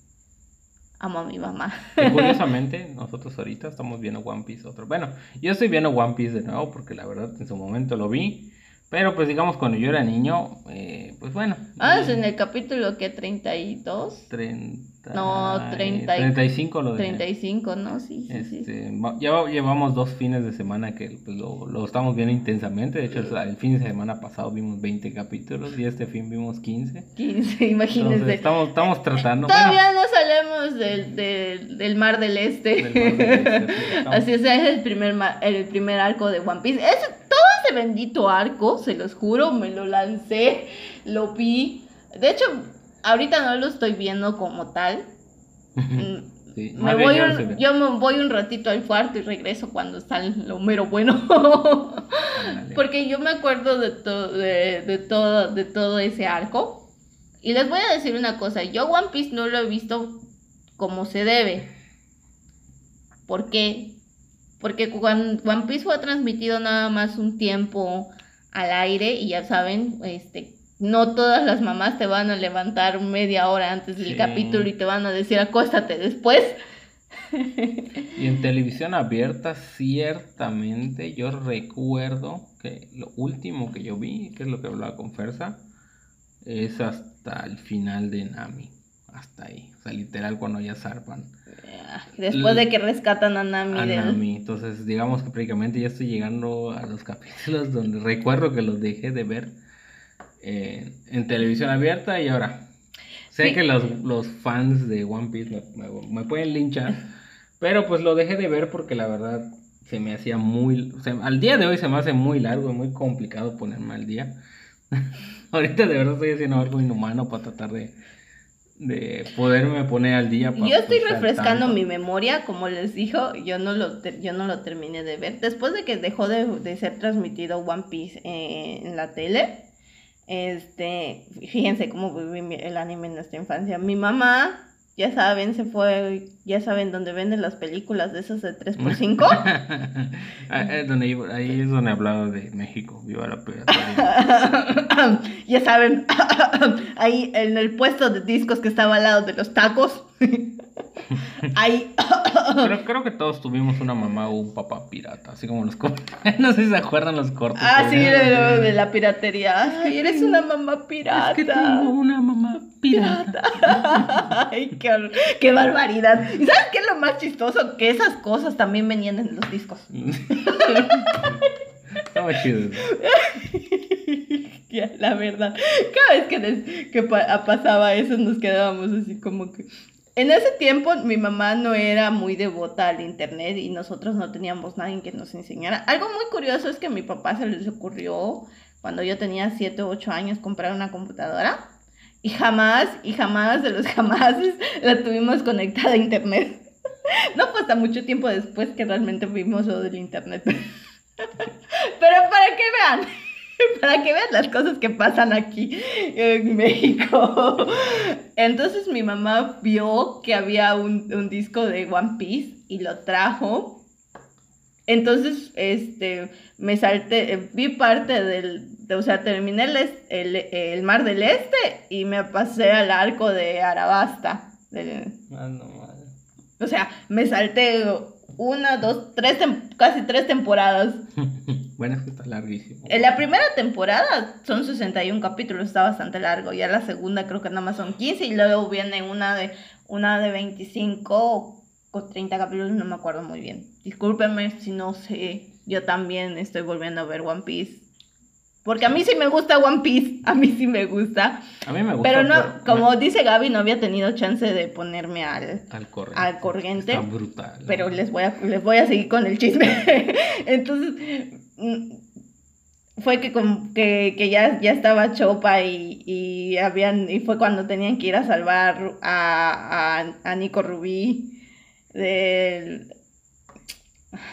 Amo a mi mamá. Y curiosamente, nosotros ahorita estamos viendo One Piece otro. Bueno, yo estoy viendo One Piece de nuevo porque la verdad en su momento lo vi. Pero pues digamos cuando yo era niño, eh, pues bueno. Ah, es en el capítulo que 32, 30, No, 30 y- 35 lo de 35, ¿no? Sí, sí, sí. Este, va- ya va- llevamos dos fines de semana que pues, lo, lo estamos viendo intensamente. De hecho, el, el fin de semana pasado vimos 20 capítulos y este fin vimos 15. 15, Entonces, imagínense. estamos, estamos tratando. Todavía no salimos del, del, del mar del este. Del Mar del Este, sí, Así es, es el primer, el primer arco de One Piece. Ese bendito arco, se los juro, me lo lancé, lo vi. De hecho, ahorita no lo estoy viendo como tal. Mm, Sí, Me voy yo un- me voy un ratito al cuarto y regreso cuando está lo mero bueno. Porque yo me acuerdo de, to- de, de todo, de todo ese arco. Y les voy a decir una cosa, yo One Piece no lo he visto como se debe. ¿Por qué? Porque One Piece fue transmitido nada más un tiempo al aire y ya saben, este, no todas las mamás te van a levantar media hora antes del Sí. capítulo y te van a decir acuéstate después. Y en televisión abierta, ciertamente, yo recuerdo que lo último que yo vi, que es lo que hablaba con Fersa, es hasta el final de Nami. Hasta ahí. O sea, literal cuando ya zarpan Después de que rescatan a Nami a del- Nami. Entonces, digamos que prácticamente ya estoy llegando a los capítulos donde recuerdo que los dejé de ver eh, en televisión abierta y ahora. Sé Sí. que los, los fans de One Piece me, me- me pueden linchar, pero pues lo dejé de ver porque la verdad se me hacía muy... al día de hoy se me hace muy largo y muy complicado ponerme al día. Ahorita de verdad estoy haciendo algo inhumano para tratar de, de poderme poner al día. para, Yo estoy refrescando tanto. mi memoria, como les dijo, yo no lo, yo no lo terminé de ver. Después de que dejó de, de ser transmitido One Piece eh, en la tele, este, fíjense cómo viví el anime en nuestra infancia. Mi mamá, ya saben, se fue, ya saben dónde venden las películas de esas de 3x5. Ah, donde ahí es donde hablaba de México, viva la piratería. ya saben, ahí en el puesto de discos que estaba al lado de los tacos. creo que todos tuvimos una mamá o un papá pirata, así como los cortos. no sé si se acuerdan los cortos. Ah, sí, de, la piratería. Ay, eres una mamá pirata. Es que tengo una mamá pirata. Ay, qué, barbaridad. ¿Y sabes qué es lo más chistoso? Que esas cosas también venían en los discos. Estaba chido. la verdad. Cada vez que, des- que pa- pasaba eso nos quedábamos así como que... En ese tiempo mi mamá no era muy devota al internet y nosotros no teníamos nadie que nos enseñara. Algo muy curioso es que a mi papá se les ocurrió cuando yo tenía 7 o 8 años comprar una computadora y jamás, y jamás de los jamases la tuvimos conectada a internet. No fue hasta mucho tiempo después que realmente vimos lo del internet. Pero para que vean, para que vean las cosas que pasan aquí en México. Entonces mi mamá vio que había un, un disco de One Piece y lo trajo. Entonces, este, me salté, eh, vi parte del, de- o sea, terminé el, el, el Mar del Este y me pasé al arco de Arabasta. del- Ah, no, madre. o sea, me salté una, dos, tres, casi tres temporadas. bueno, es que está larguísimo. En la primera temporada son 61 capítulos, está bastante largo. Ya la segunda creo que nada más son 15 y luego viene una de, una de 25 o 30 capítulos, no me acuerdo muy bien. Discúlpenme si no sé, yo también estoy volviendo a ver One Piece porque a mí sí me gusta One Piece, a mí sí me gusta. A mí me gusta. Pero no, como dice Gaby, no había tenido chance de ponerme al, al corriente. Al corriente Está brutal. Pero les voy, a, les voy a seguir con el chisme. Entonces, fue que, que, que, ya, ya estaba Chopa y, y, habían, y fue cuando tenían que ir a salvar a, a, a Nico Rubí del...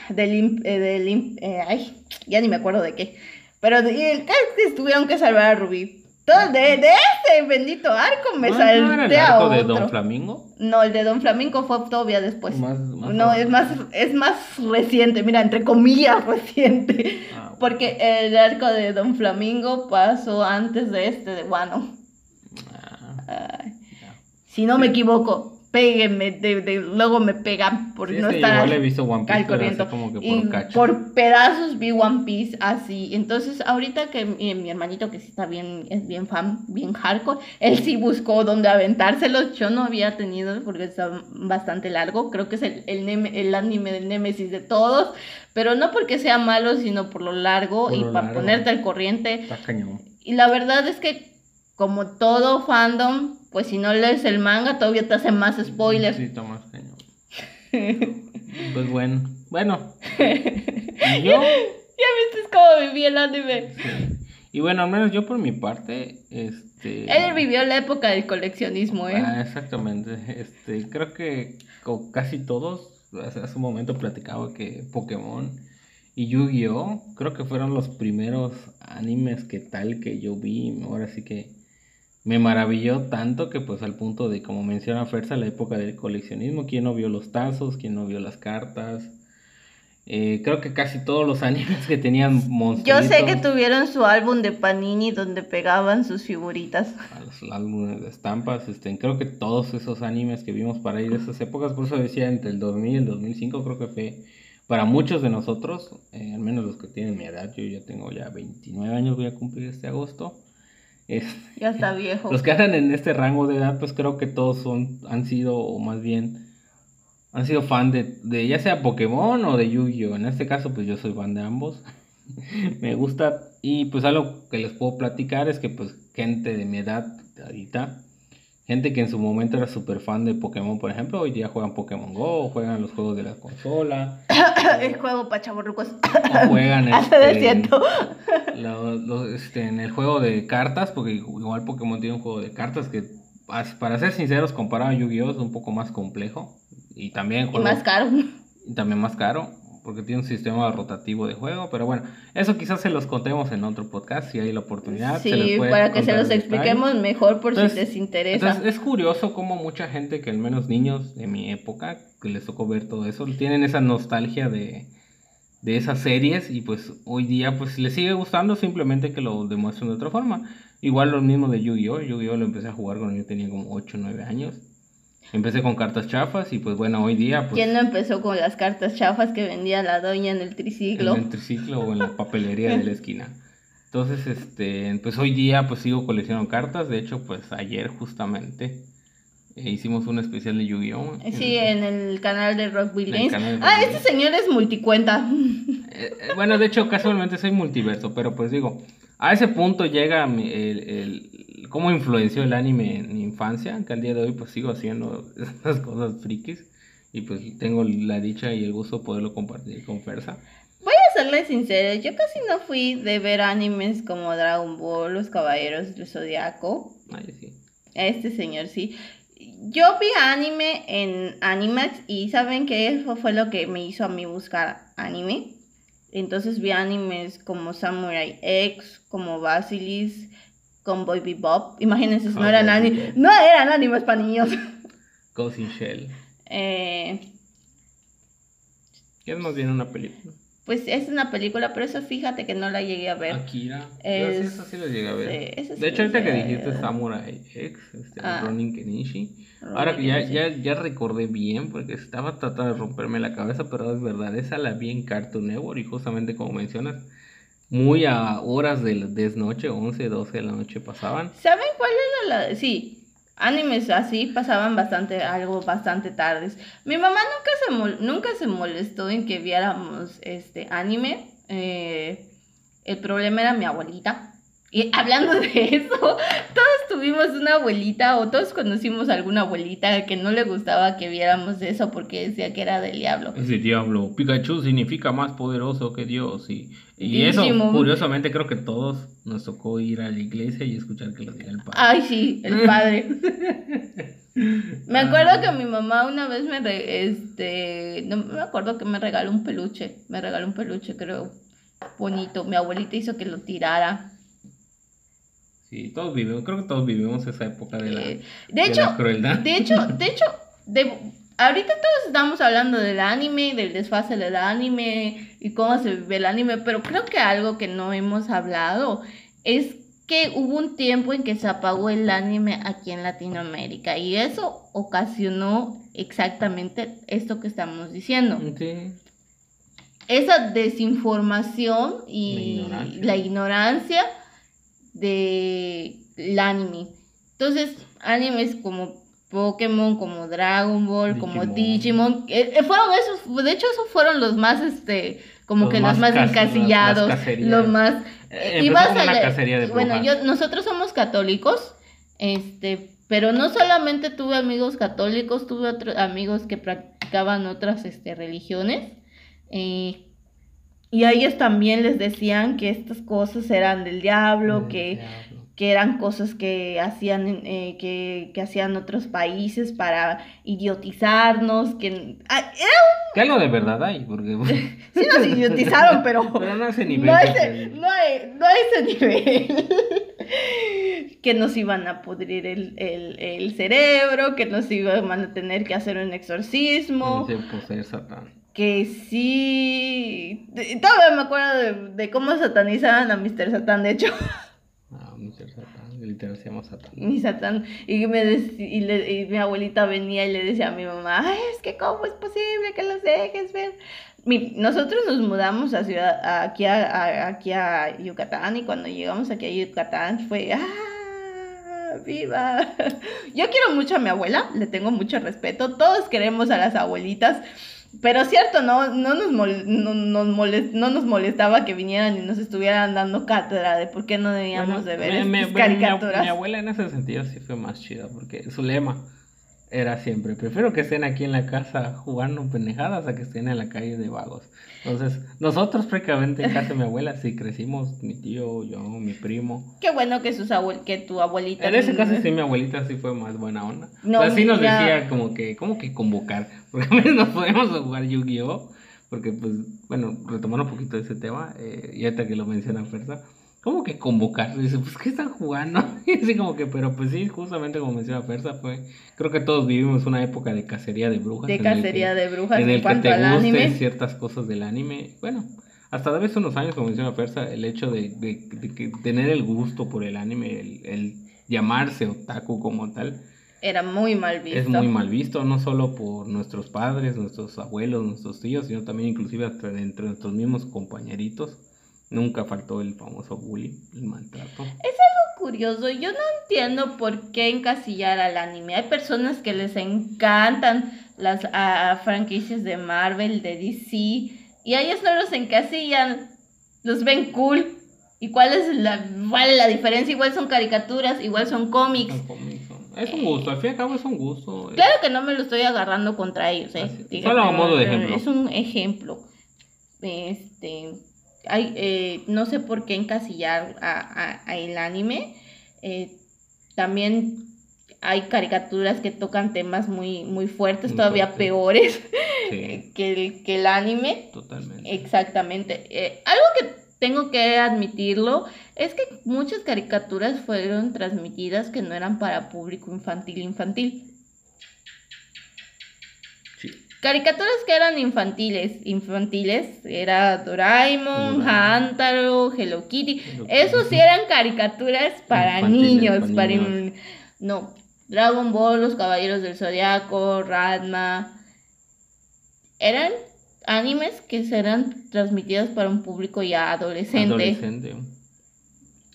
Del, eh, del eh, ay, ya ni me acuerdo de qué pero el que tuvieron que salvar a Rubí. Todo de, de ese bendito arco me salté ¿no era el arco de Don Flamingo? No, el de Don Flamingo fue todavía después. no, es más, es más reciente, mira, entre comillas reciente. Ah, porque el arco de Don Flamingo pasó antes de este de Wano. Ah, si no me equivoco péguenme, de, de, luego me pegan por no estar igual he visto One Piece, como que por y por pedazos vi One Piece así. Entonces, ahorita que mi, hermanito que sí está bien, es bien fan, bien hardcore, él sí buscó dónde aventárselos. Yo no había tenido, porque está bastante largo. Creo que es el, el, el anime del Némesis de todos. Pero no porque sea malo, sino por lo largo y para ponerte al corriente. Está cañón. Y la verdad es que, como todo fandom, pues si no lees el manga todavía te hace más spoilers. Sí, Tomás, pues bueno, bueno. ¿Y yo? Ya viste cómo viví el anime. Y bueno, al menos yo por mi parte, este... Él vivió la época del coleccionismo, ¿eh? Ah, exactamente. Este, creo que casi todos, hace, un momento platicaba que Pokémon y Yu-Gi-Oh! creo que fueron los primeros animes que tal que yo vi. Ahora sí que me maravilló tanto que pues al punto de, como menciona Fersa, la época del coleccionismo, ¿quién no vio los tazos? ¿Quién no vio las cartas? Eh, creo que casi todos los animes que tenían monstruos. Yo sé que tuvieron su álbum de Panini donde pegaban sus figuritas. Los álbumes de estampas, este, creo que todos esos animes que vimos para ir de esas épocas, por eso decía entre el 2000 y el 2005, creo que fue para muchos de nosotros, eh, al menos los que tienen mi edad, yo ya tengo ya 29 años, voy a cumplir este agosto ya está viejo. Los que andan en este rango de edad, pues creo que todos son, han sido, o más bien, han sido fan de, de ya sea Pokémon o de Yu-Gi-Oh! En este caso, pues yo soy fan de ambos. Me gusta, y pues algo que les puedo platicar es que pues gente de mi edad, ahorita, gente que en su momento era súper fan de Pokémon, por ejemplo, hoy día juegan Pokémon Go, juegan los juegos de la consola. el juego para juegan este, este, en el juego de cartas, porque igual Pokémon tiene un juego de cartas que, para ser sinceros, comparado a Yu-Gi-Oh! es un poco más complejo. Y también... y más caro. Y también más caro porque tiene un sistema rotativo de juego, pero bueno, eso quizás se los contemos en otro podcast si hay la oportunidad. Sí, para que se los expliquemos mejor por si les interesa. Entonces es curioso cómo mucha gente, que al menos niños de mi época, que les tocó ver todo eso, tienen esa nostalgia de, de esas series y pues hoy día pues les sigue gustando simplemente que lo demuestren de otra forma. Igual lo mismo de Yu-Gi-Oh! Yu-Gi-Oh! lo empecé a jugar cuando yo tenía como 8 o 9 años. Empecé con cartas chafas y pues bueno, hoy día pues... ¿Quién no empezó con las cartas chafas que vendía la doña en el triciclo? En el triciclo o en la papelería de la esquina. Entonces, este, pues hoy día pues sigo coleccionando cartas. De hecho, pues ayer justamente eh, hicimos un especial de Yu-Gi-Oh! Sí, en el canal de Rockville Games. Ah, este señor es multicuenta. Eh, eh, bueno, de hecho, casualmente soy multiverso, pero pues digo, a ese punto llega el, el, cómo influenció el anime en mi infancia, que al día de hoy pues sigo haciendo esas cosas frikis y pues tengo la dicha y el gusto de poderlo compartir con Fersa. Voy a serle sincera, yo casi no fui de ver animes como Dragon Ball, Los Caballeros del Zodiaco. Ay, sí. Este señor sí. Yo vi anime en Animax y saben que eso fue lo que me hizo a mí buscar anime. Entonces vi animes como Samurai X, como Basilis, con Boy Bebop. Imagínense, no, eran animes, no eran animes para niños. Ghost in Shell. Eh... ¿Qué es más bien una película? pues es una película, pero eso fíjate que no la llegué a ver. Akira. Es- Yo sí, eso sí lo llegué a ver. sí, eso sí de hecho, ahorita que dijiste ver. Samurai X, este, Ah. Ronin Kenichi. Ronin Ahora que ya, ya, ya recordé bien, porque estaba tratando de romperme la cabeza, pero es verdad, esa la vi en Cartoon Network y justamente como mencionas, muy a horas de la desnoche, 11, 12 de la noche pasaban. ¿Saben cuál era la...? Sí, animes así pasaban bastante, algo bastante tardes. Mi mamá nunca se, mol- nunca se molestó en que viéramos este anime. eh, el problema era mi abuelita. Y hablando de eso, todos tuvimos una abuelita o todos conocimos alguna abuelita que no le gustaba que viéramos eso porque decía que era del diablo. Ese diablo, Pikachu significa más poderoso que Dios. Y, y eso, curiosamente, creo que todos nos tocó ir a la iglesia y escuchar que lo diga el padre. Ay, sí, el padre. Me acuerdo que mi mamá una vez me, re- este, no me acuerdo que me regaló un peluche, me regaló un peluche, creo, bonito. Mi abuelita hizo que lo tirara. Sí, todos vivimos, creo que todos vivimos esa época de la, Eh, de de hecho, la crueldad. de hecho, de hecho, de, ahorita todos estamos hablando del anime, del desfase del anime y cómo se vive el anime, pero creo que algo que no hemos hablado es que hubo un tiempo en que se apagó el anime aquí en Latinoamérica y eso ocasionó exactamente esto que estamos diciendo. Esa desinformación y La ignorancia. la ignorancia del anime. Entonces, animes como Pokémon, como Dragon Ball, como Digimon. Eh, eh, fueron esos, de hecho esos fueron los más, este, como Los que más los más las- encasillados, las los más... Eh, vas como a una la- cacería de Bueno, yo, nosotros somos católicos, este, pero no solamente tuve amigos católicos, tuve otros amigos que practicaban otras este, religiones. eh, y a ellos también les decían que estas cosas eran del diablo, que, diablo. Que eran cosas que hacían, eh, que, que hacían otros países para idiotizarnos, que ah, Que algo de verdad hay, porque... sí nos idiotizaron, pero Pero no a ese nivel. no a ese, no a ese nivel. que nos iban a pudrir el, el- el cerebro, que nos iban a tener que hacer un exorcismo, que poseer Satán. que sí... Todavía me acuerdo de, de cómo satanizaban a Mr. Satán, de hecho, literal se llama Satán. mi Satán, y, me y, le- y mi abuelita venía y le decía a mi mamá, es que cómo es posible que los dejes ver. Mi- nosotros nos mudamos a ciudad, aquí, a, a- aquí a Yucatán y cuando llegamos aquí a Yucatán fue, ¡ah! ¡Viva! Yo quiero mucho a mi abuela, le tengo mucho respeto, todos queremos a las abuelitas, pero cierto, no, no, nos, mol- no, nos molest- no nos molestaba que vinieran y nos estuvieran dando cátedra de por qué no debíamos Bueno, de ver me- me- bueno, mi caricaturas. Mi, abuela en ese sentido sí fue más chida, porque su lema era siempre, prefiero que estén aquí en la casa jugando pendejadas a que estén en la calle de vagos. Entonces, nosotros prácticamente en casa de mi abuela sí crecimos, mi tío, yo, mi primo. Qué bueno que, sus abuel que tu abuelita... En ese caso sí mi abuelita sí fue más buena onda. No, o sea, sí nos ya- decía como que, como que convocar, porque nos podemos jugar Yu-Gi-Oh! Porque pues, bueno, retomando un poquito ese tema, eh, y ahorita que lo menciona Fersa, ¿cómo que convocar? Dice, pues, ¿qué están jugando? Y así como que, pero pues sí, justamente como menciona Fersa, fue, creo que todos vivimos una época de cacería de brujas. de cacería que- de brujas en el que te al guste anime. ciertas cosas del anime. Bueno, hasta de vez unos años, como menciona Fersa, el hecho de, de- de que tener el gusto por el anime, el, el llamarse otaku como tal, Era muy mal visto. es muy mal visto, no solo por nuestros padres, nuestros abuelos, nuestros tíos, sino también inclusive hasta entre nuestros mismos compañeritos. Nunca faltó el famoso bullying, el maltrato. curioso. Yo no entiendo por qué encasillar al anime. Hay personas que les encantan las ah, franquicias de Marvel, de DC, y a ellos no los encasillan. Los ven cool. ¿Y cuál es la, cuál es la diferencia? Igual son caricaturas, igual son cómics. Son cómics, son- Es un gusto, al fin y al cabo es un gusto. Claro que no me lo estoy agarrando contra ellos, ¿eh? Solo a modo de ejemplo. Es un ejemplo. Este, hay, eh, no sé por qué encasillar a, a- a el anime. Eh, también hay caricaturas que tocan temas muy, muy fuertes, Muy todavía peores Sí, que el, que el anime. totalmente. Exactamente. Eh, algo que tengo que admitirlo es que muchas caricaturas fueron transmitidas que no eran para público infantil infantil. Caricaturas que eran infantiles, infantiles, era Doraemon, Doraemon. Hantaro, Hello Kitty. Hello Esos sí eran caricaturas para Infantiles, niños, para para niños. in- no, Dragon Ball, Los Caballeros del Zodiaco, Radma. Eran animes que serán transmitidos para un público ya adolescente. Adolescente.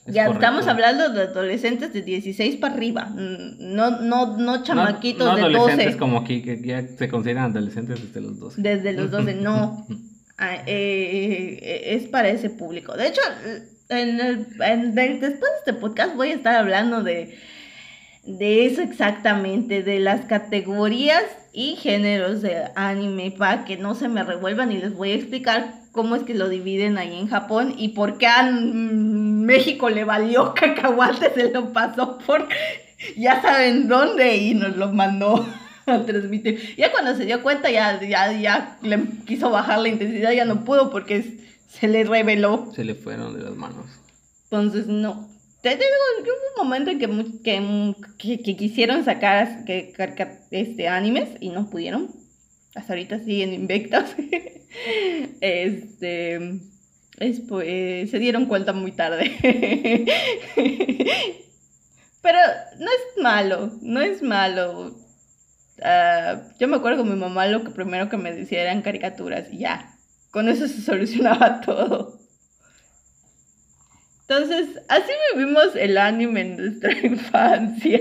Es Ya correcto. estamos hablando de adolescentes de 16 para arriba, mm, no no no chamaquitos no, no de adolescentes 12. como aquí, que ya se consideran adolescentes desde los 12. Desde los 12, no. Ah, eh, eh, es para ese público. De hecho, en el, en después de este podcast voy a estar hablando de, de eso exactamente, de las categorías y géneros de anime, para que no se me revuelvan y les voy a explicar cómo es que lo dividen ahí en Japón y por qué mm, México le valió cacahuate, se lo pasó por ya saben dónde y nos lo mandó a transmitir. Ya cuando se dio cuenta ya, ya, ya le quiso bajar la intensidad, ya no pudo porque se le reveló. Se le fueron de las manos. Entonces no. Te digo, que hubo un momento en que, que, que, que quisieron sacar que, este, animes y no pudieron. Hasta ahorita siguen invictos. este. Es, pues, se dieron cuenta muy tarde. Pero no es malo, no es malo. Ah, yo me acuerdo con mi mamá lo que primero que me decía eran caricaturas y ya. Con eso se solucionaba todo. Entonces, así vivimos el anime en nuestra infancia,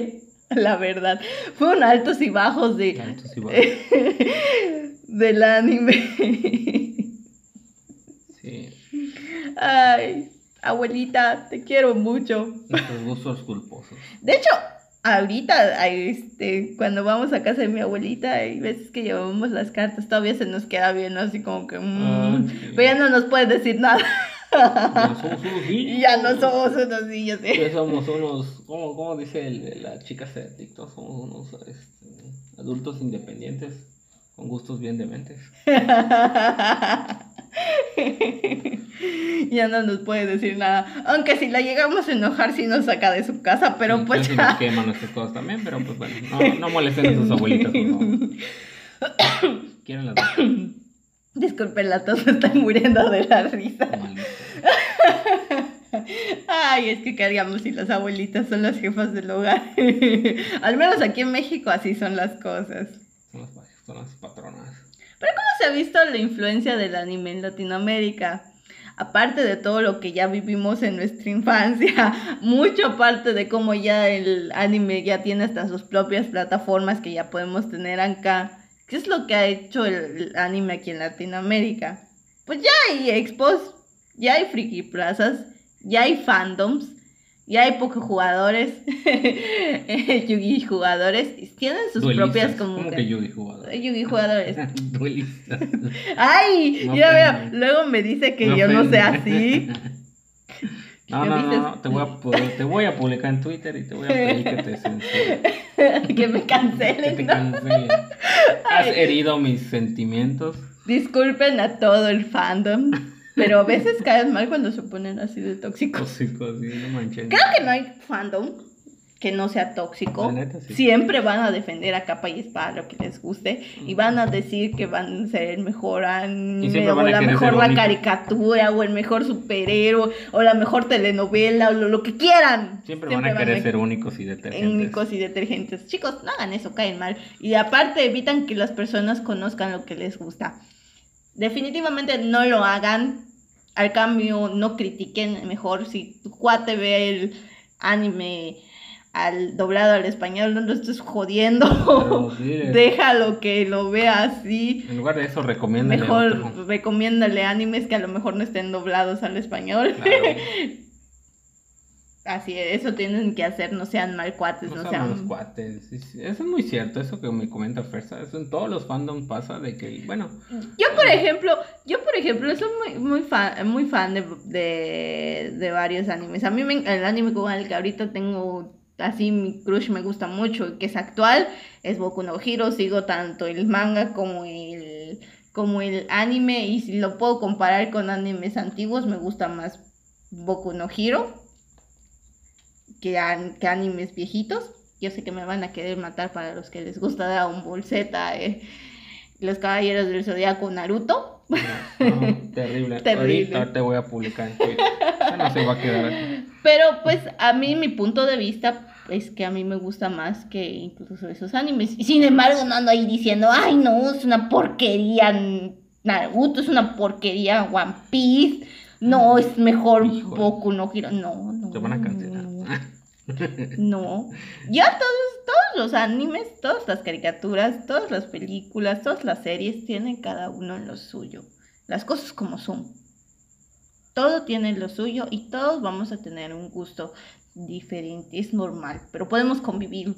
la verdad. Fueron altos y bajos de, Altos y bajos. del anime. Ay, abuelita, te quiero mucho. Nuestros gustos culposos. De hecho, ahorita, este, cuando vamos a casa de mi abuelita, hay veces que llevamos las cartas, todavía se nos queda viendo así como que, mm, Ah, sí. pero ya no nos puedes decir nada. Ya somos unos niños. ya no somos unos niños. ¿eh? Ya somos unos, ¿cómo, cómo dice el- la chica de TikTok? Somos unos este, adultos independientes con gustos bien dementes. ya no nos puede decir nada. Aunque si la llegamos a enojar, sí nos saca de su casa, pero pues. sí nos queman nuestras cosas también, pero pues bueno, no, no molesten a sus abuelitas, por favor. Quieren las dos. Disculpen, la tos me está muriendo de la risa. Ay, es que qué haríamos si las abuelitas son las jefas del hogar. Al menos aquí en México así son las cosas. Son las, son las patronas. ¿Cómo se ha visto la influencia del anime en Latinoamérica? Aparte de todo lo que ya vivimos en nuestra infancia, mucho aparte de cómo ya el anime ya tiene hasta sus propias plataformas que ya podemos tener acá. ¿Qué es lo que ha hecho el anime aquí en Latinoamérica? Pues ya hay expos, ya hay friki plazas, ya hay fandoms, ya hay poco jugadores, Yugi jugadores, y tienen sus Duelistas. propias como ¿Cómo que Yugi jugador? Yugi jugadores. Ay, No mira, ofende. luego me dice que yo no sé así. No, ¿Ya no, no, no, te voy, a, te voy a publicar en Twitter y te voy a pedir que te censure, que me que cancelen, te ¿no? cancelen. Has herido mis sentimientos. Disculpen a todo el fandom, pero a veces caen mal cuando se ponen así de tóxicos. Tóxicos, sí, no manches. Creo que no hay fandom que no sea tóxico. La neta, sí. Siempre van a defender a capa y espada lo que les guste y van a decir que van a ser el mejor anime o van a la mejor la caricatura o el mejor superhéroe o la mejor telenovela o lo, lo que quieran. Siempre van a querer ser únicos y detergentes. únicos y detergentes. Chicos, no hagan eso, caen mal. Y aparte evitan que las personas conozcan lo que les gusta. Definitivamente no lo hagan. Al cambio, no critiquen. Mejor si tu cuate ve el anime al doblado al español, no lo estés jodiendo. Déjalo que lo vea así. En lugar de eso, recomiéndale Mejor otro. recomiéndale animes que a lo mejor no estén doblados al español. Claro. Así es, eso tienen que hacer, no sean mal cuates, No no, sean malos cuates. Sí, sí, Eso es muy cierto, eso que me comenta Fersa. Eso en todos los fandoms pasa de que, bueno, Yo, por ejemplo, yo, por ejemplo, soy muy, muy fan, muy fan de, de, de varios animes. A mí me, el anime con el que ahorita tengo así mi crush me gusta mucho, que es actual, es Boku no Hero. Sigo tanto el manga como el, como el anime. Y si lo puedo comparar con animes antiguos, me gusta más Boku no Hero que, an- que animes viejitos. Yo sé que me van a querer matar para los que les gusta Dragon Ball Z. eh. Los Caballeros del Zodiaco Naruto. No, no, terrible. Terrible. Ahorita te voy a publicar en Twitter. Eso no se va a quedar aquí. Pero pues a mí mi punto de vista es que a mí me gusta más que incluso esos animes. Sin embargo no ando ahí diciendo, ay no, es una porquería Naruto, es una porquería One Piece. No, es mejor Híjole. Boku no Hero. No, no. Te van a cancelar. no. Ya todos, todos los animes, todas las caricaturas, todas las películas, todas las series tienen cada uno lo suyo. Las cosas como son. Todo tiene lo suyo y todos vamos a tener un gusto diferente. Es normal, pero podemos convivir.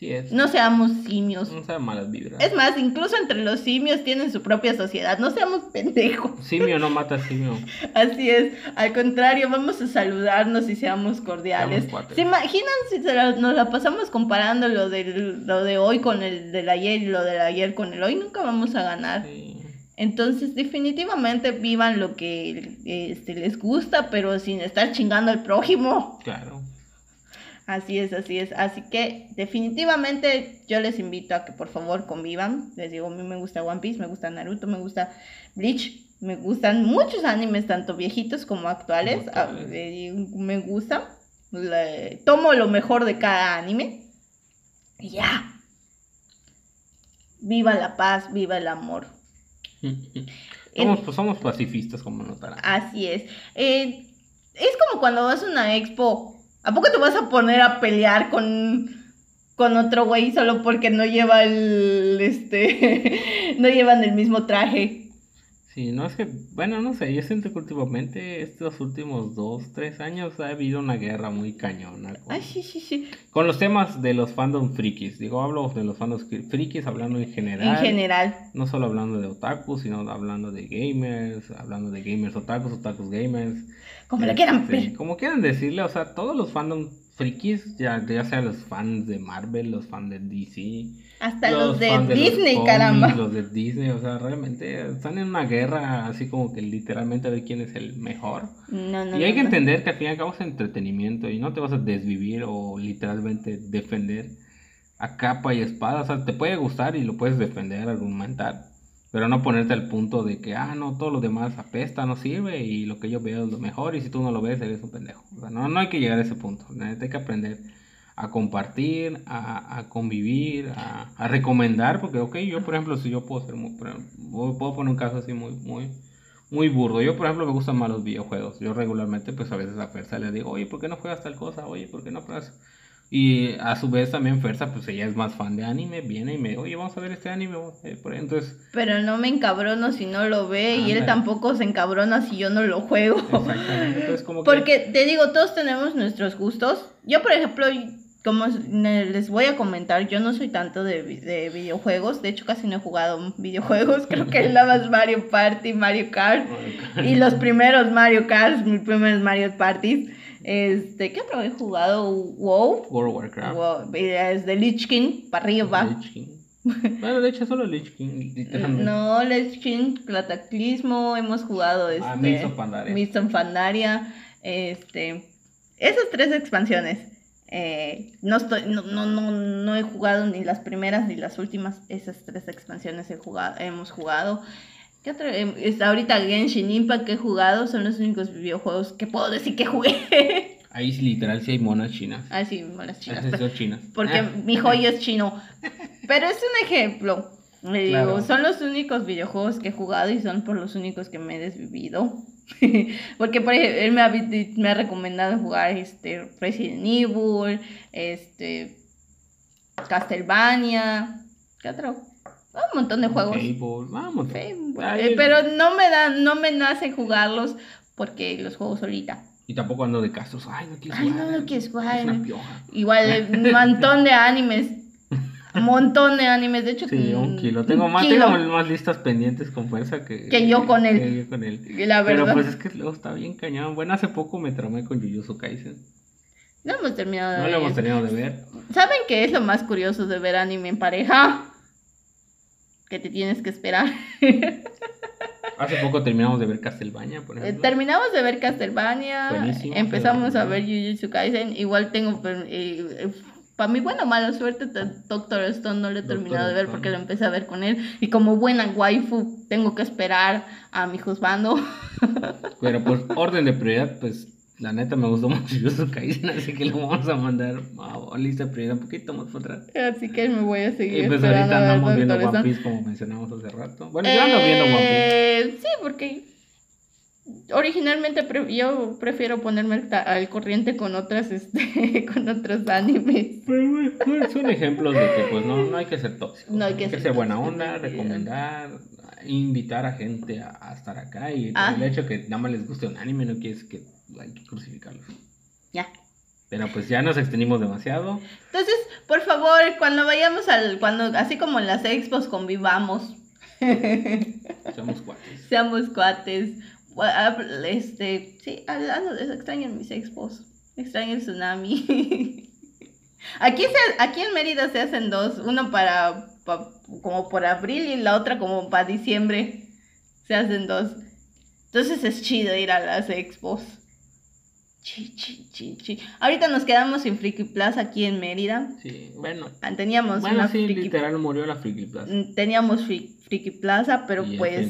Sí, es. No seamos simios. No sean malas vibras. Es más, incluso entre los simios tienen su propia sociedad. No seamos pendejos. Simio no mata simio. Así es, al contrario, vamos a saludarnos y seamos cordiales. Seamos. ¿Se imaginan si se la- nos la pasamos comparando lo, del, lo de hoy con el del ayer y lo del ayer con el hoy? Nunca vamos a ganar. Sí. Entonces, definitivamente vivan lo que este, les gusta, pero sin estar chingando al prójimo. Claro. Así es, así es. Así que definitivamente yo les invito a que por favor convivan. Les digo, a mí me gusta One Piece, me gusta Naruto, me gusta Bleach, me gustan muchos animes, tanto viejitos como actuales. Ah, eh, me gusta. Le- tomo lo mejor de cada anime. Y ya. Viva la paz, viva el amor. Somos, pues, somos pacifistas, como notarán. Así es. Eh, es como cuando vas a una expo. ¿A poco te vas a poner a pelear con, con otro güey solo porque no lleva el. Este. no llevan el mismo traje? Sí, no es que, bueno, no sé, yo siento que últimamente, estos últimos dos, tres años, ha habido una guerra muy cañona con, Ay, sí, sí, sí. con los temas de los fandom frikis. Digo, hablo de los fandom frikis hablando en general. En general. No solo hablando de otakus, sino hablando de gamers, hablando de gamers otakus, otakus gamers. Como le quieran Este. Como quieran decirle, o sea, todos los fandom frikis, ya, ya sea los fans de Marvel, los fans de DC, Hasta los, de los Disney, cómics, caramba. Los de Disney, o sea, realmente están en una guerra así como que literalmente a ver quién es el mejor. No, no, y hay no, que entender que al fin y al cabo es entretenimiento y no te vas a desvivir o literalmente defender a capa y espada. O sea, te puede gustar y lo puedes defender, argumentar, pero no ponerte al punto de que, ah, no, todo lo demás apesta, no sirve y lo que yo veo es lo mejor y si tú no lo ves eres un pendejo. O sea, no, no hay que llegar a ese punto. Hay que aprender a compartir, a, a convivir, a, a recomendar, porque, ok, yo, por ejemplo, si yo puedo ser muy, puedo poner un caso así muy, muy, muy burdo. Yo, por ejemplo, me gustan más los videojuegos. Yo regularmente, pues a veces a Fersa le digo, oye, ¿por qué no juegas tal cosa? Oye, ¿por qué no juegas? Y a su vez también Fersa, pues ella es más fan de anime, viene y me oye, vamos a ver este anime. eh. Entonces, Pero no me encabrono si no lo ve y él tampoco se encabrona si yo no lo juego. exactamente. Entonces, como que... Porque te digo, todos tenemos nuestros gustos. Yo, por ejemplo, como les voy a comentar, yo no soy tanto de, de videojuegos. De hecho, casi no he jugado videojuegos. Creo que nada más Mario Party, Mario Kart. Y los primeros Mario Kart, mis primeros Mario Parties. Este, ¿qué otro he jugado? WoW. World of Warcraft. WoW, Es de Lich King, para arriba. Lich King. Bueno, de hecho, solo Lich King. literalmente. No, Lich King, Cataclismo, hemos jugado este, Ah, Mists of Pandaria. Mists of Pandaria, este, esas tres expansiones. eh, no, estoy, no, no, no, no he jugado ni las primeras ni las últimas, esas tres expansiones he jugado, hemos jugado. ¿Qué otro? Em, es ahorita Genshin Impact que he jugado, son los únicos videojuegos que puedo decir que jugué. Ahí literal, sí hay monas chinas. ah, sí, las chinas. Porque Ah. mi joya es chino. Pero es un ejemplo. Le digo, Claro. son los únicos videojuegos que he jugado y son por los únicos que me he desvivido. porque por ejemplo, él me ha, me ha recomendado jugar este Resident Evil, este Castlevania, ¿qué otro? Un montón de juegos. Fable, vamos. Sí, Ay, eh, pero no me da, no me nace jugarlos porque los juego solita. Y tampoco ando de castos. Ay, no quieres Ay, jugar. no, no quieres jugar. Es una pioja. Igual, eh, un montón de animes. Un montón de animes. De hecho, Sí, un kilo. Tengo un más, kilo. tengo más listas pendientes con fuerza que, Que yo con él. que yo con él. La verdad. Pero pues es que luego está bien cañón. Bueno, hace poco me traumé con Jujutsu Kaisen. No hemos terminado de No ver. lo hemos tenido de ver. ¿Saben qué es lo más curioso de ver anime en pareja? Que te tienes que esperar. Hace poco terminamos de ver Castlevania, por Eh, ejemplo. Terminamos de ver Castlevania. Buenísimo, empezamos a ver Jujutsu Kaisen. Igual tengo. eh, eh, para mi buena o mala suerte, Doctor Stone no lo he Doctor terminado de ver Stone. porque lo empecé a ver con él. Y como buena waifu, tengo que esperar a mi juzgando. Pero pues, orden de prioridad, pues, la neta me gustó mucho Jujutsu Kaisen, así que lo vamos a mandar a lista prioridad un poquito más para atrás. Así que me voy a seguir Y pues esperando ahorita andamos viendo One. Piece como mencionamos hace rato. Bueno, yo ando viendo One Piece. Eh, Sí, porque originalmente pre- yo prefiero ponerme al, al corriente con otras este con otros animes. Pero bueno, son ejemplos de que pues no, no hay que ser tóxico. No hay que ser buena tóxico, onda, recomendar, invitar a gente a, a estar acá y Ah. el hecho que nada más les guste un anime no quiere que hay que crucificarlos. Ya. Pero pues ya nos extendimos demasiado. Entonces, por favor, cuando vayamos al cuando así como en las expos convivamos. Somos cuates. Seamos cuates. Este, sí, extraño mis expos. Extraño el tsunami. Aquí, se, aquí en Mérida se hacen dos, uno para, pa- como por abril y la otra como para diciembre. Se hacen dos. Entonces es chido ir a las expos. Chi, chi, chi, chi. Ahorita nos quedamos sin Friki Plaza aquí en Mérida. Sí, bueno. Ah, Teníamos Bueno, una sí, Friki- literal murió la Friki Plaza. Mm, teníamos Fri- Friki Plaza, pero Y pues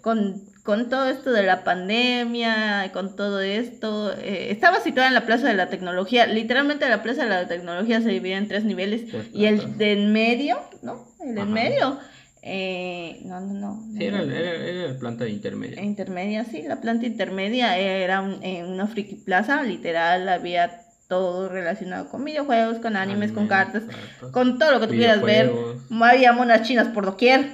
con, con todo esto de la pandemia, con todo esto, eh, estaba situada en la Plaza de la Tecnología. Literalmente la Plaza de la Tecnología se dividía en tres niveles Tres y el de en medio, ¿no? El de en medio, eh, no, no, no. Sí, era, era, era la planta intermedia. Intermedia, sí, la planta intermedia era un- en una friki plaza, literal, había todo relacionado con videojuegos, con animes, con cartas, con todo lo que tú quieras ver. Había monas chinas por doquier.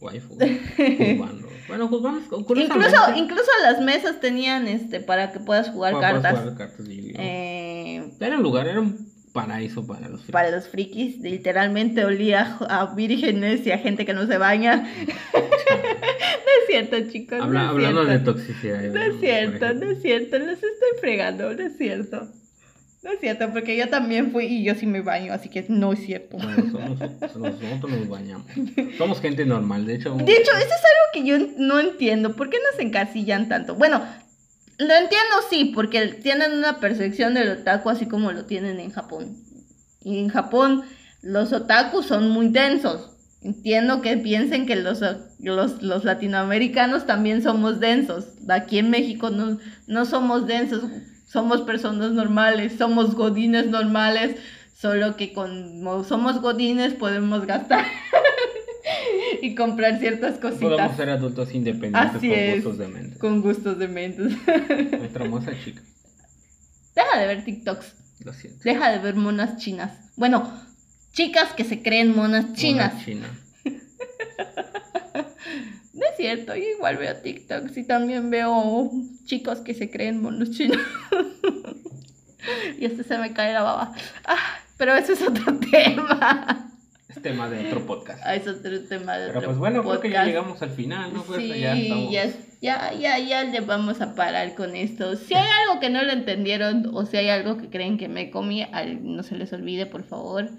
Waifu. Bueno, juzgamos. Incluso, incluso las mesas tenían este para que puedas jugar cartas. jugar cartas. Eh, Era un lugar, era un paraíso para los para los frikis, literalmente olía a vírgenes y a gente que no se baña. No es cierto, chicos. Habla- no es hablando cierto. de toxicidad. No es cierto, no es cierto, los estoy fregando, no es cierto. No es cierto, porque yo también fui y yo sí me baño, así que no es cierto. Bueno, somos- nosotros nos bañamos. Somos gente normal, de hecho. De hecho, eso es algo que yo no entiendo. ¿Por qué nos encasillan tanto? Bueno, lo entiendo sí, porque tienen una percepción del otaku así como lo tienen en Japón. Y en Japón los otakus son muy densos. Entiendo que piensen que los, los, los latinoamericanos también somos densos. Aquí en México no, no somos densos, somos personas normales, somos godines normales, solo que como somos godines podemos gastar y comprar ciertas Podemos cositas ser adultos independientes Así con es. gustos de mente. con gustos de mentes. Nuestra hermosa chica. Deja de ver TikToks, Lo siento. deja de ver monas chinas. Bueno, chicas que se creen monas chinas. Una china. No es cierto, yo igual veo TikToks y también veo chicos que se creen monos chinos. y este se me cae la baba. Ah, pero eso es otro tema. Es tema de otro podcast. Ah, es otro tema de Pero otro pues bueno, creo que ya llegamos al final, ¿no? Pues Sí, ya estamos. ya, ya, ya, le vamos a parar con esto. Si hay algo que no lo entendieron o si hay algo que creen que me comí, no se les olvide, por favor,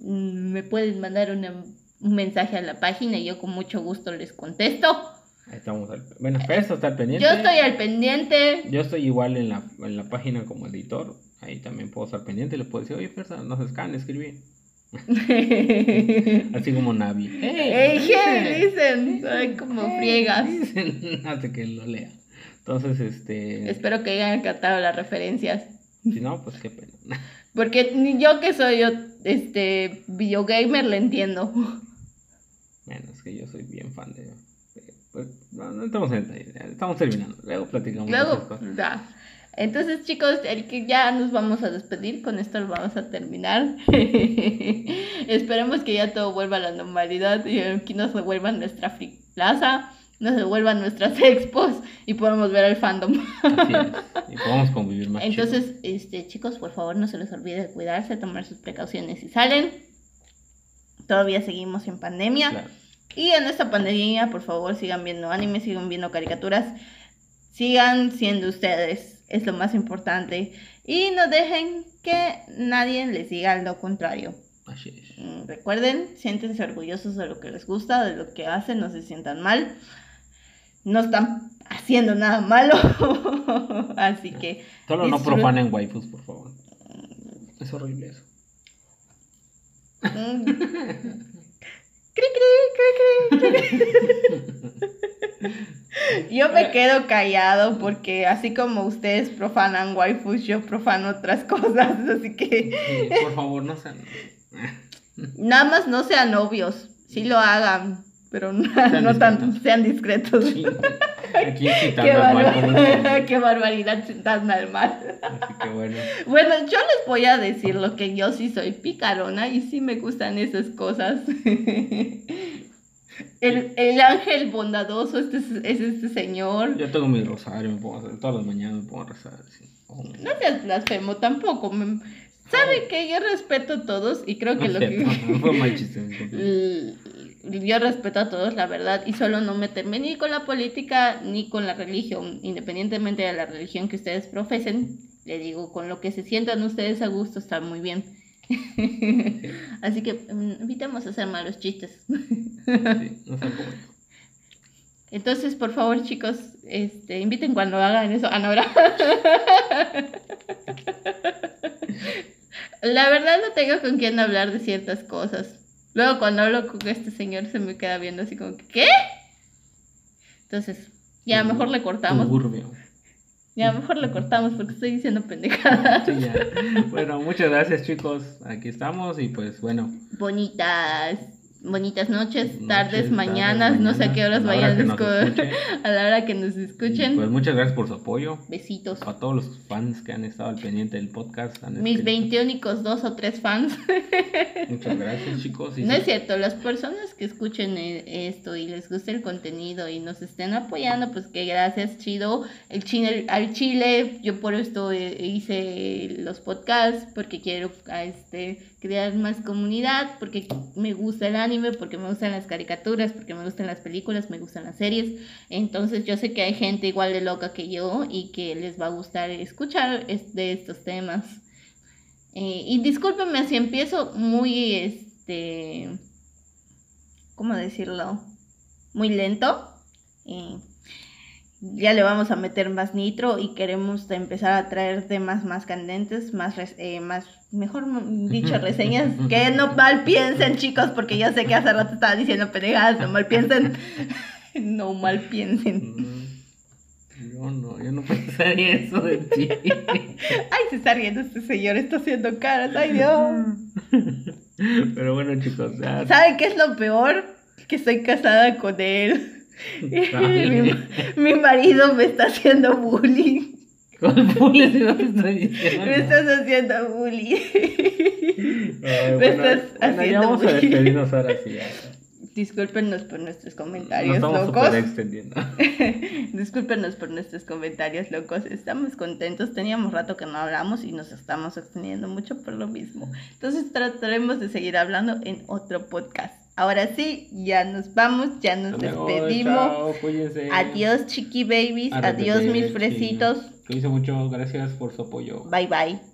mm, me pueden mandar una- un mensaje a la página y yo con mucho gusto les contesto. Ahí estamos. al- Bueno, Ferso está al pendiente. Yo estoy al pendiente. Yo estoy igual en la, en la página como editor. Ahí también puedo estar pendiente. Le puedo decir, oye, Fersa, nos escan, escribí. Así como Navi. Hey, hey, dicen, ay, como friegas. Dicen, Hasta que lo lea. Entonces, este. Espero que hayan captado las referencias. Si no, pues qué pena. Porque ni yo que soy yo, este videogamer le entiendo. Bueno, es que yo soy bien fan de. pues, no, no estamos en detalle, Estamos terminando. Luego platicamos. Luego, ya. Entonces, chicos, el que ya nos vamos a despedir, con esto lo vamos a terminar. Esperemos que ya todo vuelva a la normalidad y aquí nos devuelva nuestra free plaza, nos devuelvan nuestras expos y podamos ver al fandom. Así es. Y podamos convivir más. Entonces, este, chicos, por favor, no se les olvide de cuidarse, tomar sus precauciones si salen. Todavía seguimos en pandemia. Claro. Y en esta pandemia, por favor, sigan viendo anime, sigan viendo caricaturas, sigan siendo ustedes, es lo más importante. Y no dejen que nadie les diga lo contrario. Así es. Mm, Recuerden, siéntense orgullosos de lo que les gusta, de lo que hacen, no se sientan mal. No están haciendo nada malo. Así que Solo no profanen waifus, por favor. Es horrible eso. Cri, cri, cri. Yo me quedo callado porque así como ustedes profanan waifus, yo profano otras cosas, así que por favor, no sean. nada más no sean novios, sí lo hagan, pero no, Sean no tan, discretos. sean discretos. Sí, Aquí citando Qué, al mal qué barbaridad tan al mal. Así que bueno. Bueno, yo les voy a decir lo que yo sí soy picarona y sí me gustan esas cosas. El, el ángel bondadoso este es, es este señor. Yo tengo mi rosario, me pongo a hacer, todas las mañanas me pongo a rezar. así. Oh, No seas blasfemo tampoco. me- Sabe que yo respeto a todos y creo que no lo es que... cierto, no fue mal chiste. Yo respeto a todos, la verdad, y solo no meterme ni con la política ni con la religión, independientemente de la religión que ustedes profesen. Le digo, con lo que se sientan ustedes a gusto está muy bien. Así que mm, evitemos hacer malos chistes. Sí, no. Entonces, por favor, chicos, este, inviten cuando hagan eso. Ah, no. La verdad no tengo con quién hablar de ciertas cosas. Luego cuando hablo con este señor se me queda viendo así como, que, ¿qué? Entonces, ya mejor le cortamos. Turbio. Ya mejor le cortamos porque estoy diciendo pendejadas. Sí, ya. Bueno, muchas gracias chicos. Aquí estamos y pues bueno. Bonitas, bonitas noches, Noches, tardes, mañanas, no sé a qué horas vayan a a la hora que nos Y, escuchen. Pues muchas gracias por su apoyo. Besitos. A todos los fans que han estado al pendiente del podcast. han Mis escrito. veintiónicos dos o tres fans. Muchas gracias chicos. Y No sí, es cierto, las personas que escuchen eh, esto y les guste el contenido y nos estén apoyando, pues que gracias, chido. El chile, al Chile, yo por esto eh, hice los podcasts, porque quiero a este, crear más comunidad, porque me gusta el anime, porque me gustan las caricaturas, porque me gustan las películas, me gustan las series. Entonces yo sé que hay gente igual de loca que yo y que les va a gustar escuchar es- de estos temas. Eh, y discúlpenme si empiezo muy, este, ¿cómo decirlo? Muy lento. Eh, ya le vamos a meter más nitro y queremos empezar a traer temas más candentes, más, eh, más mejor dicho, reseñas. Que no mal piensen, chicos, porque yo sé que hace rato estaba diciendo pendejadas, no mal piensen. no mal piensen. Mm, Yo no, yo no pensaría eso de ti. Ay, se está riendo este señor, está haciendo caras, ay Dios. Pero bueno chicos, ya. ¿Saben qué es lo peor? Que estoy casada con él. Mi, mi marido me está haciendo bullying. ¿Cuál bullying no te estoy diciendo? Me estás haciendo bullying. Me bueno, estás bueno, ya haciendo vamos a bullying. despedirnos ahora sí. ya. Discúlpenos por nuestros Nos comentarios estamos locos. extendiendo. Discúlpenos por nuestros comentarios locos. Estamos contentos. Teníamos rato que no hablamos y nos estamos extendiendo mucho por lo mismo. Entonces trataremos de seguir hablando en otro podcast. Ahora sí, ya nos vamos, ya nos despedimos. chao. Adiós, chiqui babies. Adiós, mis fresitos. Cuídense mucho, gracias por su apoyo. Bye, bye.